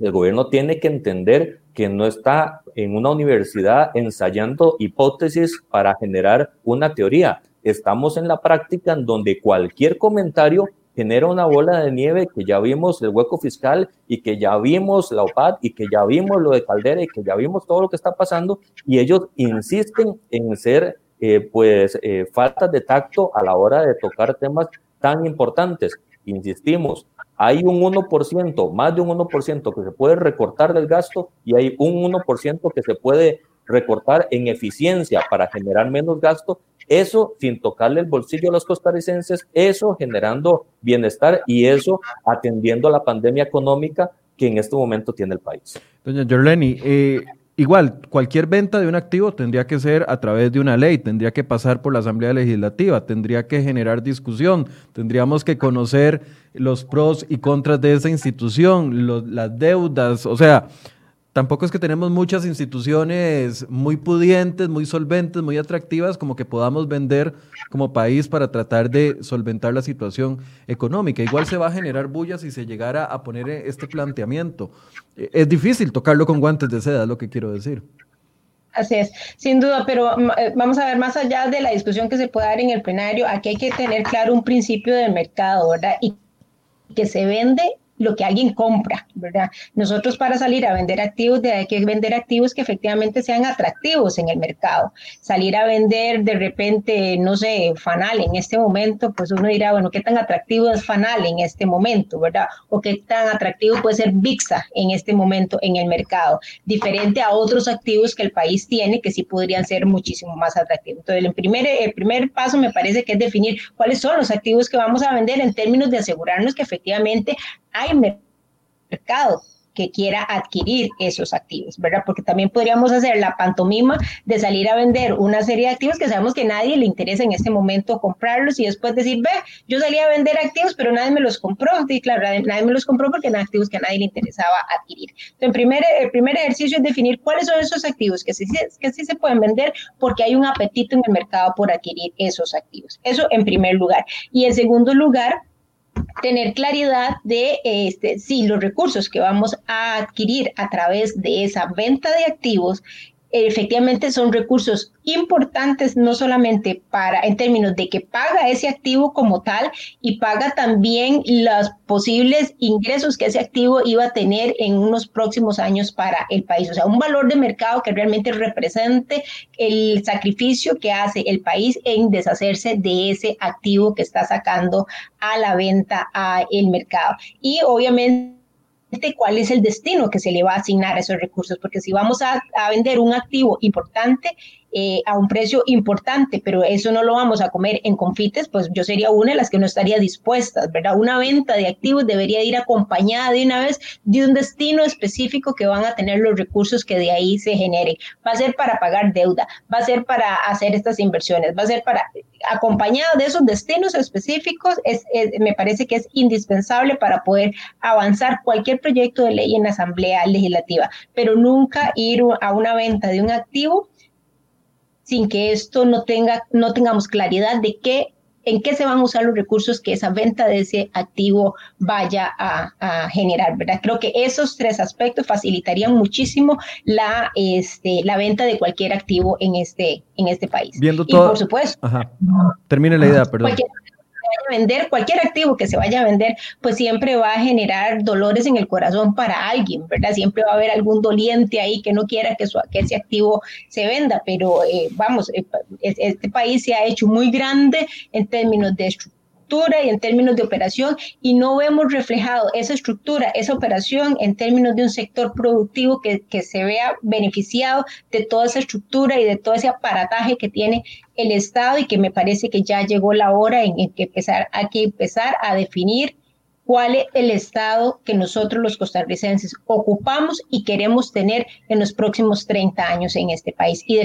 [SPEAKER 3] el gobierno tiene que entender que no está en una universidad ensayando hipótesis para generar una teoría. Estamos en la práctica en donde cualquier comentario genera una bola de nieve que ya vimos el hueco fiscal y que ya vimos la OPAD y que ya vimos lo de Caldera y que ya vimos todo lo que está pasando y ellos insisten en ser eh, pues eh, faltas de tacto a la hora de tocar temas tan importantes. Insistimos, hay un 1%, más de un 1% que se puede recortar del gasto y hay un 1% que se puede recortar en eficiencia para generar menos gasto, eso sin tocarle el bolsillo a los costarricenses, eso generando bienestar y eso atendiendo a la pandemia económica que en este momento tiene el país.
[SPEAKER 1] Doña Jorleni, eh, Igual, cualquier venta de un activo tendría que ser a través de una ley, tendría que pasar por la Asamblea Legislativa, tendría que generar discusión, tendríamos que conocer los pros y contras de esa institución, las deudas, o sea, tampoco es que tenemos muchas instituciones muy pudientes, muy solventes, muy atractivas, como que podamos vender como país para tratar de solventar la situación económica. Igual se va a generar bulla si se llegara a poner este planteamiento. Es difícil tocarlo con guantes de seda, es lo que quiero decir.
[SPEAKER 2] Así es, sin duda, pero mm, eh, vamos a ver más allá de la discusión que se puede dar en el plenario, aquí hay que tener claro un principio del mercado, ¿verdad? Y que se vende lo que alguien compra, ¿verdad? Nosotros para salir a vender activos, hay que vender activos que efectivamente sean atractivos en el mercado. Salir a vender de repente, no sé, Fanal en este momento, pues uno dirá, bueno, ¿qué tan atractivo es Fanal en este momento, ¿verdad? O qué tan atractivo puede ser VIXA en este momento en el mercado, diferente a otros activos que el país tiene que sí podrían ser muchísimo más atractivos. Entonces, el primer, el primer paso me parece que es definir cuáles son los activos que vamos a vender en términos de asegurarnos que efectivamente hay mercado que quiera adquirir esos activos, ¿verdad? Porque también podríamos hacer la pantomima de salir a vender una serie de activos que sabemos que nadie le interesa en este momento comprarlos y después decir, ve, yo salí a vender activos, pero nadie me los compró. Y claro, nadie me los compró porque eran activos que a nadie le interesaba adquirir. Entonces, primer, el primer ejercicio es definir cuáles son esos activos que sí, que sí se pueden vender porque hay un apetito en el mercado por adquirir esos activos. Eso en primer lugar. Y en segundo lugar, tener claridad de este, si los recursos que vamos a adquirir a través de esa venta de activos efectivamente son recursos importantes, no solamente para, en términos de que paga ese activo como tal y paga también los posibles ingresos que ese activo iba a tener en unos próximos años para el país. O sea, un valor de mercado que realmente represente el sacrificio que hace el país en deshacerse de ese activo que está sacando a la venta al mercado. Y obviamente cuál es el destino que se le va a asignar a esos recursos, porque si vamos a, a vender un activo importante, eh, a un precio importante, pero eso no lo vamos a comer en confites, pues yo sería una de las que no estaría dispuesta, ¿verdad? Una venta de activos debería ir acompañada de una vez de un destino específico que van a tener los recursos que de ahí se generen. Va a ser para pagar deuda, va a ser para hacer estas inversiones, va a ser para acompañado de esos destinos específicos, es, me parece que es indispensable para poder avanzar cualquier proyecto de ley en la Asamblea Legislativa, pero nunca ir a una venta de un activo sin que esto no tenga, no tengamos claridad de qué, en qué se van a usar los recursos que esa venta de ese activo vaya a, generar, ¿verdad? Creo que esos tres aspectos facilitarían muchísimo la, este, la venta de cualquier activo en este, en este país.
[SPEAKER 1] Viendo todo.
[SPEAKER 2] Y por supuesto.
[SPEAKER 1] Termine la idea, perdón
[SPEAKER 2] a vender, cualquier activo que se vaya a vender, pues siempre va a generar dolores en el corazón para alguien, ¿verdad? Siempre va a haber algún doliente ahí que no quiera que, su, que ese activo se venda, pero eh, vamos, eh, este país se ha hecho muy grande en términos de estructura y en términos de operación y no vemos reflejado esa estructura, esa operación en términos de un sector productivo que, que se vea beneficiado de toda esa estructura y de todo ese aparataje que tiene el Estado y que me parece que ya llegó la hora en, que empezar, hay que empezar a definir cuál es el Estado que nosotros los costarricenses ocupamos y queremos tener en los próximos 30 años en este país. Y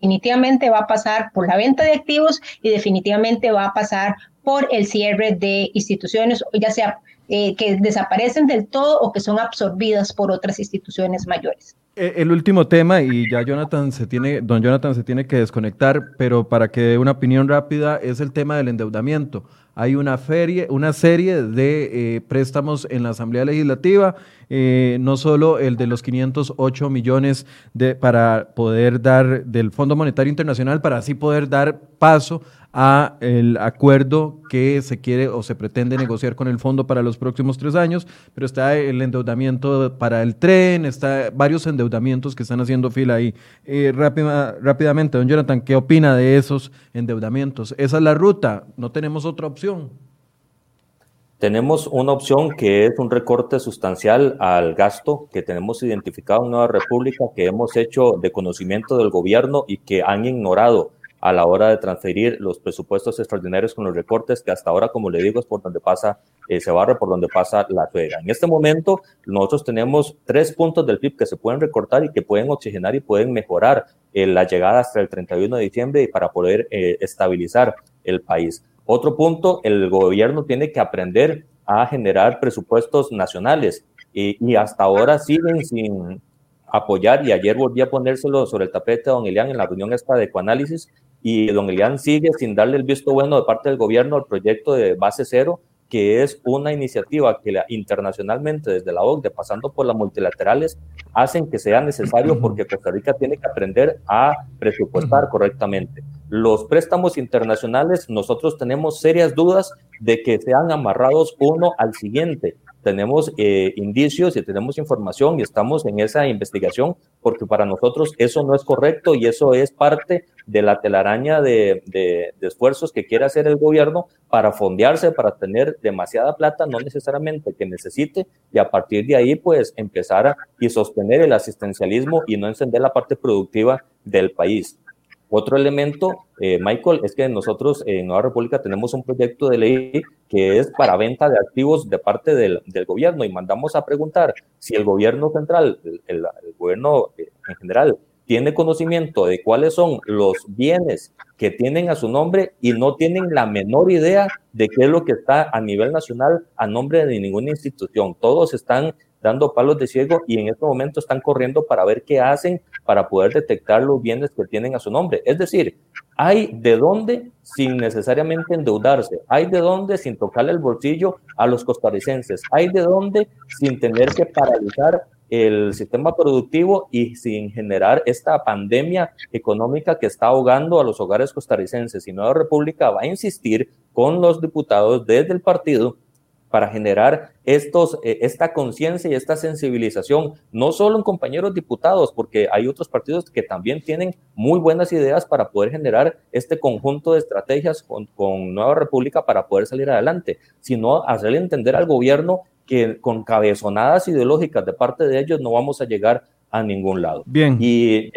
[SPEAKER 2] definitivamente va a pasar por la venta de activos y definitivamente va a pasar por el cierre de instituciones, ya sea eh, que desaparecen del todo o que son absorbidas por otras instituciones mayores.
[SPEAKER 1] E, el último tema, y ya Jonathan se tiene, don Jonathan se tiene que desconectar, pero para que dé una opinión rápida, es el tema del endeudamiento. Hay una, ferie, una serie de eh, préstamos en la Asamblea Legislativa, eh, no solo el de los 508 millones de, para poder dar del Fondo Monetario Internacional, para así poder dar paso a el acuerdo que se quiere o se pretende negociar con el fondo para los próximos tres años, pero está el endeudamiento para el tren, está varios endeudamientos que están haciendo fila ahí. Eh, rápidamente, don Jonathan, ¿qué opina de esos endeudamientos? ¿Esa es la ruta? ¿No tenemos otra opción?
[SPEAKER 3] Tenemos una opción que es un recorte sustancial al gasto que tenemos identificado en Nueva República, que hemos hecho de conocimiento del gobierno y que han ignorado a la hora de transferir los presupuestos extraordinarios con los recortes, que hasta ahora, como le digo, es por donde pasa, eh, se por donde pasa la suegra. En este momento, nosotros tenemos tres puntos del PIB que se pueden recortar y que pueden oxigenar y pueden mejorar eh, la llegada hasta el 31 de diciembre y para poder eh, estabilizar el país. Otro punto, el gobierno tiene que aprender a generar presupuestos nacionales y hasta ahora siguen sin apoyar y ayer volví a ponérselo sobre el tapete a don Elian en la reunión esta de ecoanálisis y don Elian sigue sin darle el visto bueno de parte del gobierno al proyecto de base cero, que es una iniciativa que internacionalmente desde la OCDE, pasando por las multilaterales, hacen que sea necesario porque Costa Rica tiene que aprender a presupuestar correctamente. Los préstamos internacionales, nosotros tenemos serias dudas de que sean amarrados uno al siguiente tenemos eh, indicios y tenemos información y estamos en esa investigación porque para nosotros eso no es correcto y eso es parte de la telaraña de, de, esfuerzos que quiere hacer el gobierno para fondearse, para tener demasiada plata, no necesariamente que necesite, y a partir de ahí pues empezar a, y sostener el asistencialismo y no encender la parte productiva del país. Otro elemento, eh, Michael, es que nosotros en Nueva República tenemos un proyecto de ley que es para venta de activos de parte del, gobierno y mandamos a preguntar si el gobierno central, el, gobierno eh, en general, tiene conocimiento de cuáles son los bienes que tienen a su nombre y no tienen la menor idea de qué es lo que está a nivel nacional a nombre de ninguna institución. Todos están dando palos de ciego y en este momento están corriendo para ver qué hacen para poder detectar los bienes que tienen a su nombre. Es decir, hay de dónde sin necesariamente endeudarse, hay de dónde sin tocarle el bolsillo a los costarricenses, hay de dónde sin tener que paralizar el sistema productivo y sin generar esta pandemia económica que está ahogando a los hogares costarricenses. Y Nueva República va a insistir con los diputados desde el partido para generar estos, eh, esta conciencia y esta sensibilización, no solo en compañeros diputados, porque hay otros partidos que también tienen muy buenas ideas para poder generar este conjunto de estrategias con, con Nueva República para poder salir adelante, sino hacerle entender al gobierno que con cabezonadas ideológicas de parte de ellos no vamos a llegar a ningún lado.
[SPEAKER 1] Bien.
[SPEAKER 3] Y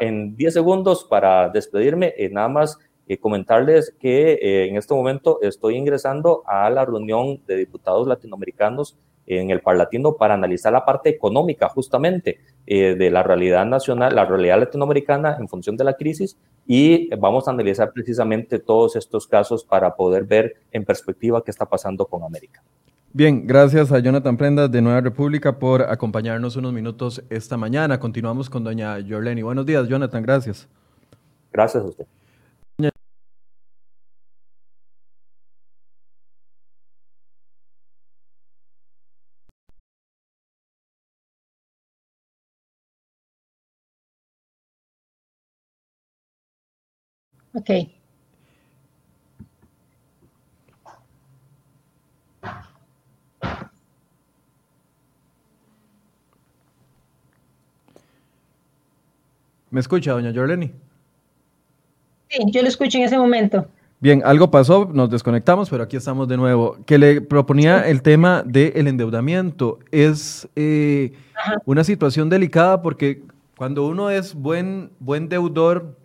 [SPEAKER 3] en 10 segundos para despedirme, eh, nada más eh, comentarles que eh, en este momento estoy ingresando a la reunión de diputados latinoamericanos en el Parlatino para analizar la parte económica justamente eh, de la realidad nacional, la realidad latinoamericana en función de la crisis y vamos a analizar precisamente todos estos casos para poder ver en perspectiva qué está pasando con América.
[SPEAKER 1] Bien, gracias a Jonathan Prendas de Nueva República por acompañarnos unos minutos esta mañana. Continuamos con doña Jorleni. Buenos días, Jonathan, gracias.
[SPEAKER 3] Gracias a usted.
[SPEAKER 2] Ok.
[SPEAKER 1] ¿Me escucha, doña Jorleni?
[SPEAKER 2] Sí, yo lo escucho en ese momento.
[SPEAKER 1] Bien, algo pasó, nos desconectamos, pero aquí estamos de nuevo. Que le proponía el tema del endeudamiento. Es eh, una situación delicada porque cuando uno es buen, buen deudor,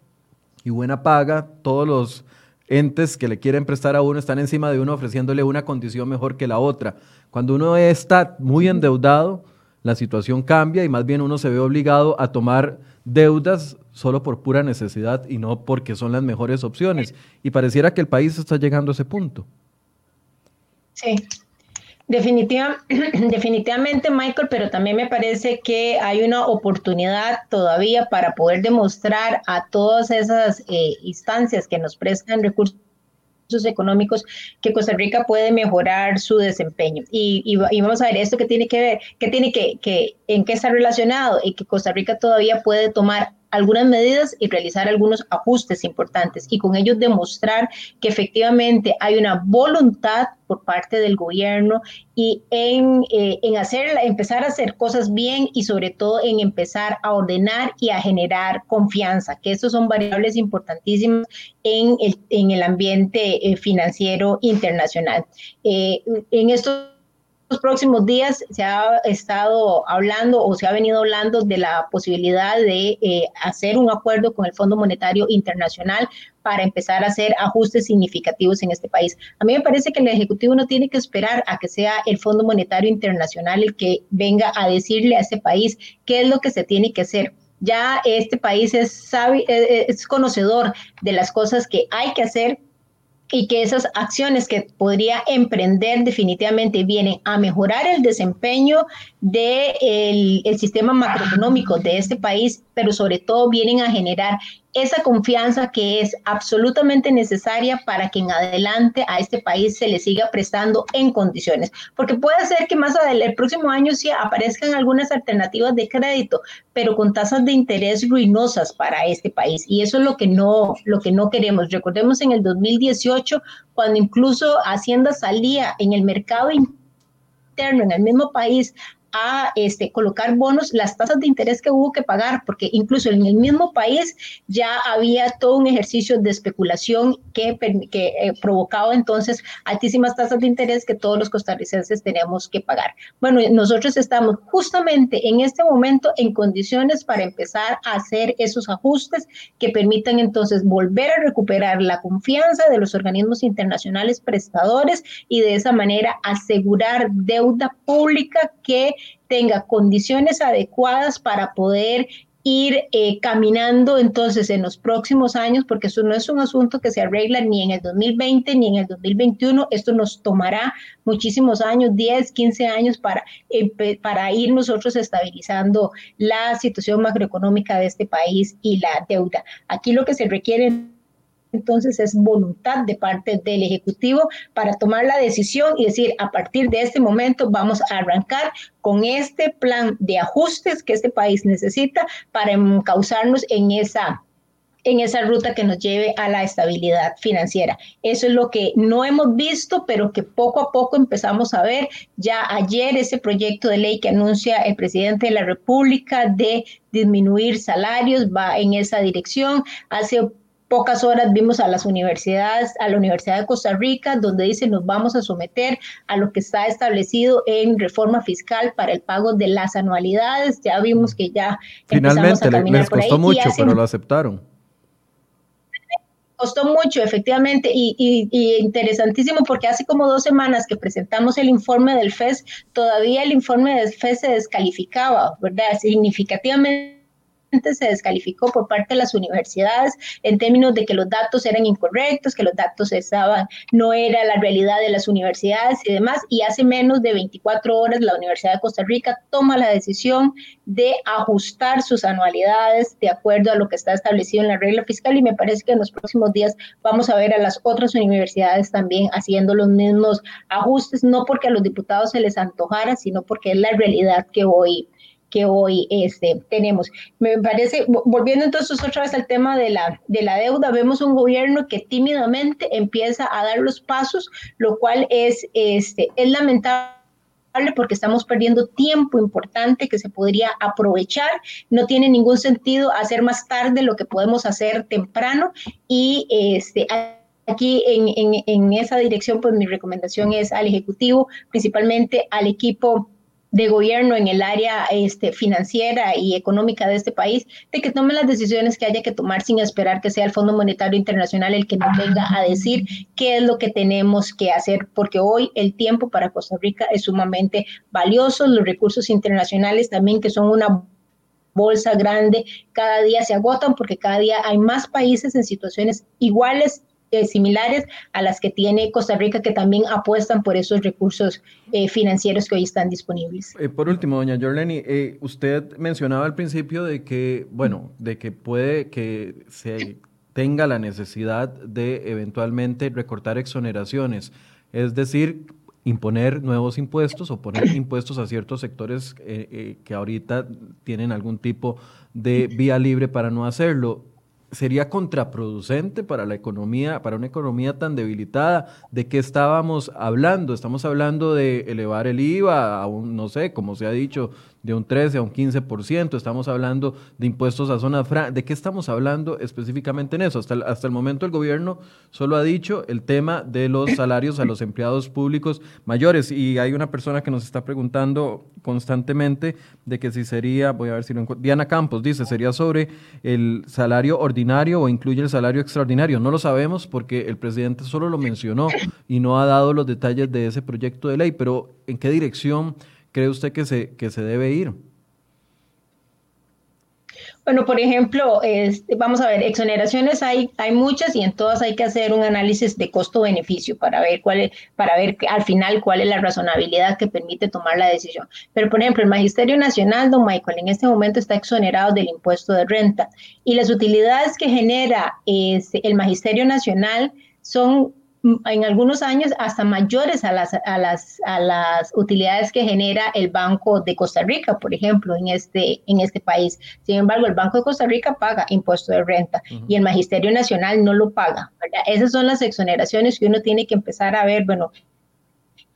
[SPEAKER 1] y buena paga, todos los entes que le quieren prestar a uno están encima de uno ofreciéndole una condición mejor que la otra. Cuando uno está muy endeudado, la situación cambia y más bien uno se ve obligado a tomar deudas solo por pura necesidad y no porque son las mejores opciones. Y pareciera que el país está llegando a ese punto.
[SPEAKER 2] Sí, Definitiva, [CLEARS THROAT] definitivamente, Michael, pero también me parece que hay una oportunidad todavía para poder demostrar a todas esas eh, instancias que nos prestan recursos económicos que Costa Rica puede mejorar su desempeño. Y, vamos a ver esto que tiene que ver, que tiene que, que, en qué está relacionado y que Costa Rica todavía puede tomar algunas medidas y realizar algunos ajustes importantes y con ellos demostrar que efectivamente hay una voluntad por parte del gobierno y en, eh, en hacer, empezar a hacer cosas bien y sobre todo en empezar a ordenar y a generar confianza, que estos son variables importantísimas en el, en el ambiente eh, financiero internacional. Eh, en estos los próximos días se ha estado hablando o se ha venido hablando de la posibilidad de eh, hacer un acuerdo con el Fondo Monetario Internacional para empezar a hacer ajustes significativos en este país. A mí me parece que el Ejecutivo no tiene que esperar a que sea el Fondo Monetario Internacional el que venga a decirle a ese país qué es lo que se tiene que hacer ya este país es, sabe, es conocedor de las cosas que hay que hacer y que esas acciones que podría emprender definitivamente vienen a mejorar el desempeño del el sistema macroeconómico de este país, pero sobre todo vienen a generar esa confianza que es absolutamente necesaria para que en adelante a este país se le siga prestando en condiciones. Porque puede ser que más adelante, el próximo año sí aparezcan algunas alternativas de crédito, pero con tasas de interés ruinosas para este país. Y eso es lo que no, lo que no queremos. Recordemos en el 2018, cuando incluso Hacienda salía en el mercado interno, en el mismo país, a este, colocar bonos, las tasas de interés que hubo que pagar, porque incluso en el mismo país ya había todo un ejercicio de especulación que, eh, provocaba entonces altísimas tasas de interés que todos los costarricenses tenemos que pagar. Bueno, nosotros estamos justamente en este momento en condiciones para empezar a hacer esos ajustes que permitan entonces volver a recuperar la confianza de los organismos internacionales prestadores y de esa manera asegurar deuda pública que tenga condiciones adecuadas para poder ir eh, caminando entonces en los próximos años, porque eso no es un asunto que se arregla ni en el 2020 ni en el 2021, esto nos tomará muchísimos años, 10, 15 años para, para ir nosotros estabilizando la situación macroeconómica de este país y la deuda. Aquí lo que se requiere entonces es voluntad de parte del Ejecutivo para tomar la decisión y decir, a partir de este momento vamos a arrancar con este plan de ajustes que este país necesita para encauzarnos en esa en esa ruta que nos lleve a la estabilidad financiera. Eso es lo que no hemos visto, pero que poco a poco empezamos a ver. Ya ayer ese proyecto de ley que anuncia el presidente de la República de disminuir salarios va en esa dirección. Hace pocas horas vimos a las universidades, a la Universidad de Costa Rica, donde dice nos vamos a someter a lo que está establecido en reforma fiscal para el pago de las anualidades. Ya vimos que ya
[SPEAKER 1] finalmente a les costó mucho, pero lo aceptaron.
[SPEAKER 2] Costó mucho, efectivamente, y, interesantísimo porque hace como dos semanas que presentamos el informe del FES, todavía el informe del FES se descalificaba, ¿verdad? Significativamente se descalificó por parte de las universidades en términos de que los datos eran incorrectos, que los datos estaban, no era la realidad de las universidades y demás. Y hace menos de 24 horas la Universidad de Costa Rica toma la decisión de ajustar sus anualidades de acuerdo a lo que está establecido en la regla fiscal y me parece que en los próximos días vamos a ver a las otras universidades también haciendo los mismos ajustes, no porque a los diputados se les antojara, sino porque es la realidad que hoy que hoy este, tenemos. Me parece, volviendo entonces otra vez al tema de la, de la deuda, vemos un gobierno que tímidamente empieza a dar los pasos, lo cual es, este, es lamentable porque estamos perdiendo tiempo importante que se podría aprovechar. No tiene ningún sentido hacer más tarde lo que podemos hacer temprano y este, aquí en, en, en esa dirección, pues mi recomendación es al Ejecutivo, principalmente al equipo de gobierno en el área este, financiera y económica de este país, de que tome las decisiones que haya que tomar sin esperar que sea el Fondo Monetario Internacional el que nos venga a decir qué es lo que tenemos que hacer, porque hoy el tiempo para Costa Rica es sumamente valioso, los recursos internacionales también que son una bolsa grande, cada día se agotan porque cada día hay más países en situaciones iguales eh, similares a las que tiene Costa Rica, que también apuestan por esos recursos eh, financieros que hoy están disponibles.
[SPEAKER 1] Eh, por último, doña Jorleni, usted mencionaba al principio de que, bueno, de que puede que se tenga la necesidad de eventualmente recortar exoneraciones, es decir, imponer nuevos impuestos o poner [COUGHS] impuestos a ciertos sectores que ahorita tienen algún tipo de vía libre para no hacerlo sería contraproducente para la economía, para una economía tan debilitada. ¿De qué estábamos hablando? Estamos hablando de elevar el IVA a un, no sé, como se ha dicho, de un 13 a un 15%, estamos hablando de impuestos a zonas francas, ¿de qué estamos hablando específicamente en eso? Hasta el, hasta el momento el gobierno solo ha dicho el tema de los [COUGHS] salarios a los empleados públicos mayores y hay una persona que nos está preguntando constantemente de que si sería, voy a ver si lo encuentro, Diana Campos dice, sería sobre el salario ordinario o incluye el salario extraordinario. No lo sabemos porque el presidente solo lo mencionó y no ha dado los detalles de ese proyecto de ley, pero ¿en qué dirección? Cree usted que se, que se debe ir?
[SPEAKER 2] Bueno, por ejemplo, este, vamos a ver, exoneraciones hay, hay muchas y en todas hay que hacer un análisis de costo-beneficio para ver cuál es, para ver al final cuál es la razonabilidad que permite tomar la decisión. Pero, por ejemplo, el Magisterio Nacional, don Michael, en este momento está exonerado del impuesto de renta y las utilidades que genera este, el Magisterio Nacional son en algunos años hasta mayores a las, a, las, a las utilidades que genera el Banco de Costa Rica, por ejemplo, en este, en este país. Sin embargo, el Banco de Costa Rica paga impuesto de renta y el Magisterio Nacional no lo paga. Esas son las exoneraciones que uno tiene que empezar a ver, bueno,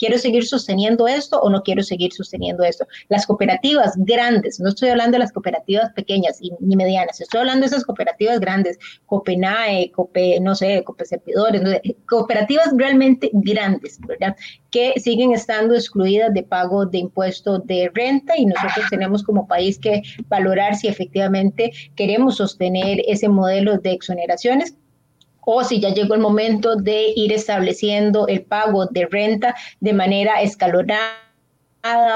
[SPEAKER 2] ¿Quiero seguir sosteniendo esto o no quiero seguir sosteniendo esto? Las cooperativas grandes, no estoy hablando de las cooperativas pequeñas y, ni medianas, estoy hablando de esas cooperativas grandes, Copenae, Cope, no sé, Cope Servidores, cooperativas realmente grandes, ¿verdad? Que siguen estando excluidas de pago de impuestos de renta y nosotros tenemos como país que valorar si efectivamente queremos sostener ese modelo de exoneraciones o si ya llegó el momento de ir estableciendo el pago de renta de manera escalonada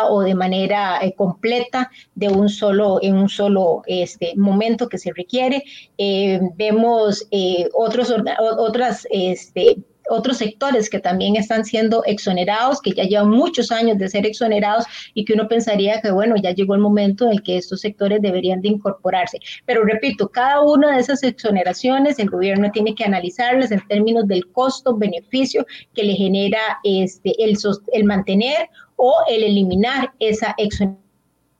[SPEAKER 2] o de manera eh, completa de un solo en un solo este momento que se requiere. Eh, vemos eh, otros otras este otros sectores que también están siendo exonerados, que ya llevan muchos años de ser exonerados y que uno pensaría que, bueno, ya llegó el momento en el que estos sectores deberían de incorporarse. Pero repito, cada una de esas exoneraciones el gobierno tiene que analizarlas en términos del costo-beneficio que le genera este, el, el mantener o el eliminar esa exoneración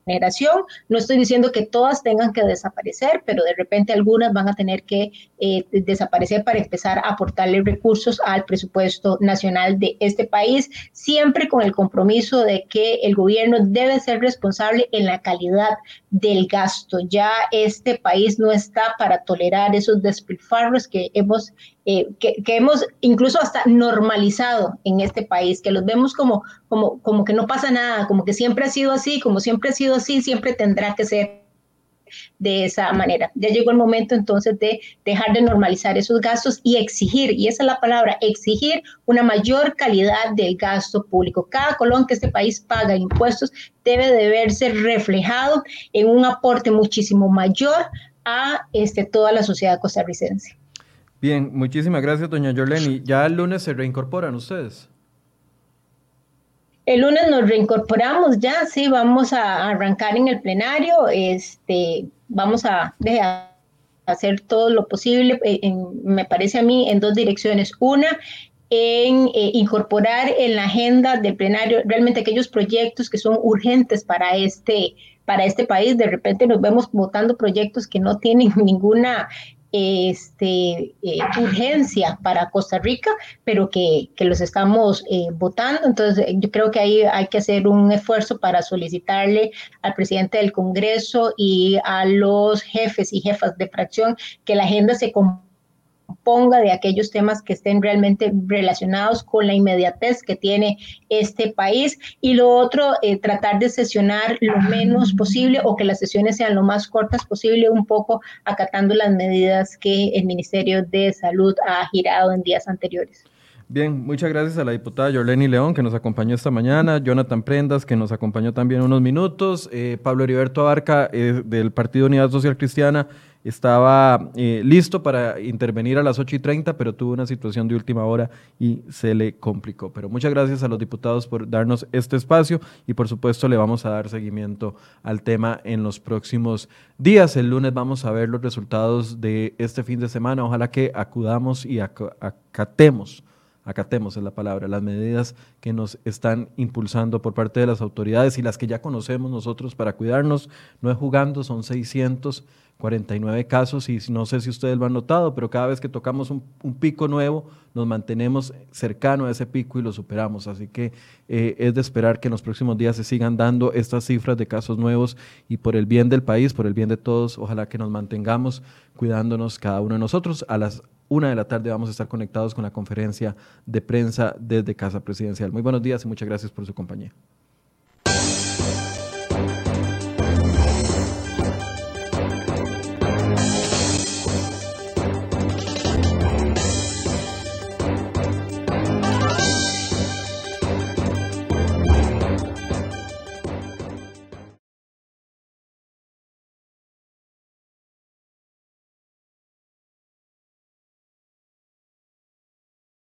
[SPEAKER 2] generación. No estoy diciendo que todas tengan que desaparecer, pero de repente algunas van a tener que eh, desaparecer para empezar a aportarle recursos al presupuesto nacional de este país, siempre con el compromiso de que el gobierno debe ser responsable en la calidad del gasto. Ya este país no está para tolerar esos despilfarros que hemos eh, que, hemos incluso hasta normalizado en este país, que los vemos como, como, como que no pasa nada, como que siempre ha sido así, como siempre ha sido así, siempre tendrá que ser de esa manera. Ya llegó el momento entonces de dejar de normalizar esos gastos y exigir, y esa es la palabra, exigir una mayor calidad del gasto público. Cada colón que este país paga impuestos debe de verse reflejado en un aporte muchísimo mayor a este, toda la sociedad costarricense.
[SPEAKER 1] Bien, muchísimas gracias, doña Yoleni. ¿Ya el lunes se reincorporan ustedes?
[SPEAKER 2] El lunes nos reincorporamos ya, sí, vamos a arrancar en el plenario, este, vamos a, hacer todo lo posible, eh, me parece a mí, en dos direcciones. Una, en eh, incorporar en la agenda del plenario realmente aquellos proyectos que son urgentes para este, para este país. De repente nos vemos votando proyectos que no tienen [LAUGHS] ninguna este, eh, urgencia para Costa Rica, pero que, los estamos eh, votando. Entonces, yo creo que ahí hay que hacer un esfuerzo para solicitarle al presidente del Congreso y a los jefes y jefas de fracción que la agenda se ponga de aquellos temas que estén realmente relacionados con la inmediatez que tiene este país y lo otro, eh, tratar de sesionar lo menos posible o que las sesiones sean lo más cortas posible, un poco acatando las medidas que el Ministerio de Salud ha girado en días anteriores.
[SPEAKER 1] Bien, muchas gracias a la diputada Yoleni León que nos acompañó esta mañana, Jonathan Prendas que nos acompañó también unos minutos, eh, Pablo Heriberto Abarca eh, del Partido Unidad Social Cristiana estaba eh, listo para intervenir a las 8 y 30, pero tuvo una situación de última hora y se le complicó. Pero muchas gracias a los diputados por darnos este espacio y por supuesto le vamos a dar seguimiento al tema en los próximos días. El lunes vamos a ver los resultados de este fin de semana. Ojalá que acudamos y acatemos acatemos es la palabra, las medidas que nos están impulsando por parte de las autoridades y las que ya conocemos nosotros para cuidarnos. No es jugando, son 600 49 casos y no sé si ustedes lo han notado, pero cada vez que tocamos un, pico nuevo nos mantenemos cercano a ese pico y lo superamos. Así que eh, es de esperar que en los próximos días se sigan dando estas cifras de casos nuevos y por el bien del país, por el bien de todos, ojalá que nos mantengamos cuidándonos cada uno de nosotros. A las una de la tarde vamos a estar conectados con la conferencia de prensa desde Casa Presidencial. Muy buenos días y muchas gracias por su compañía.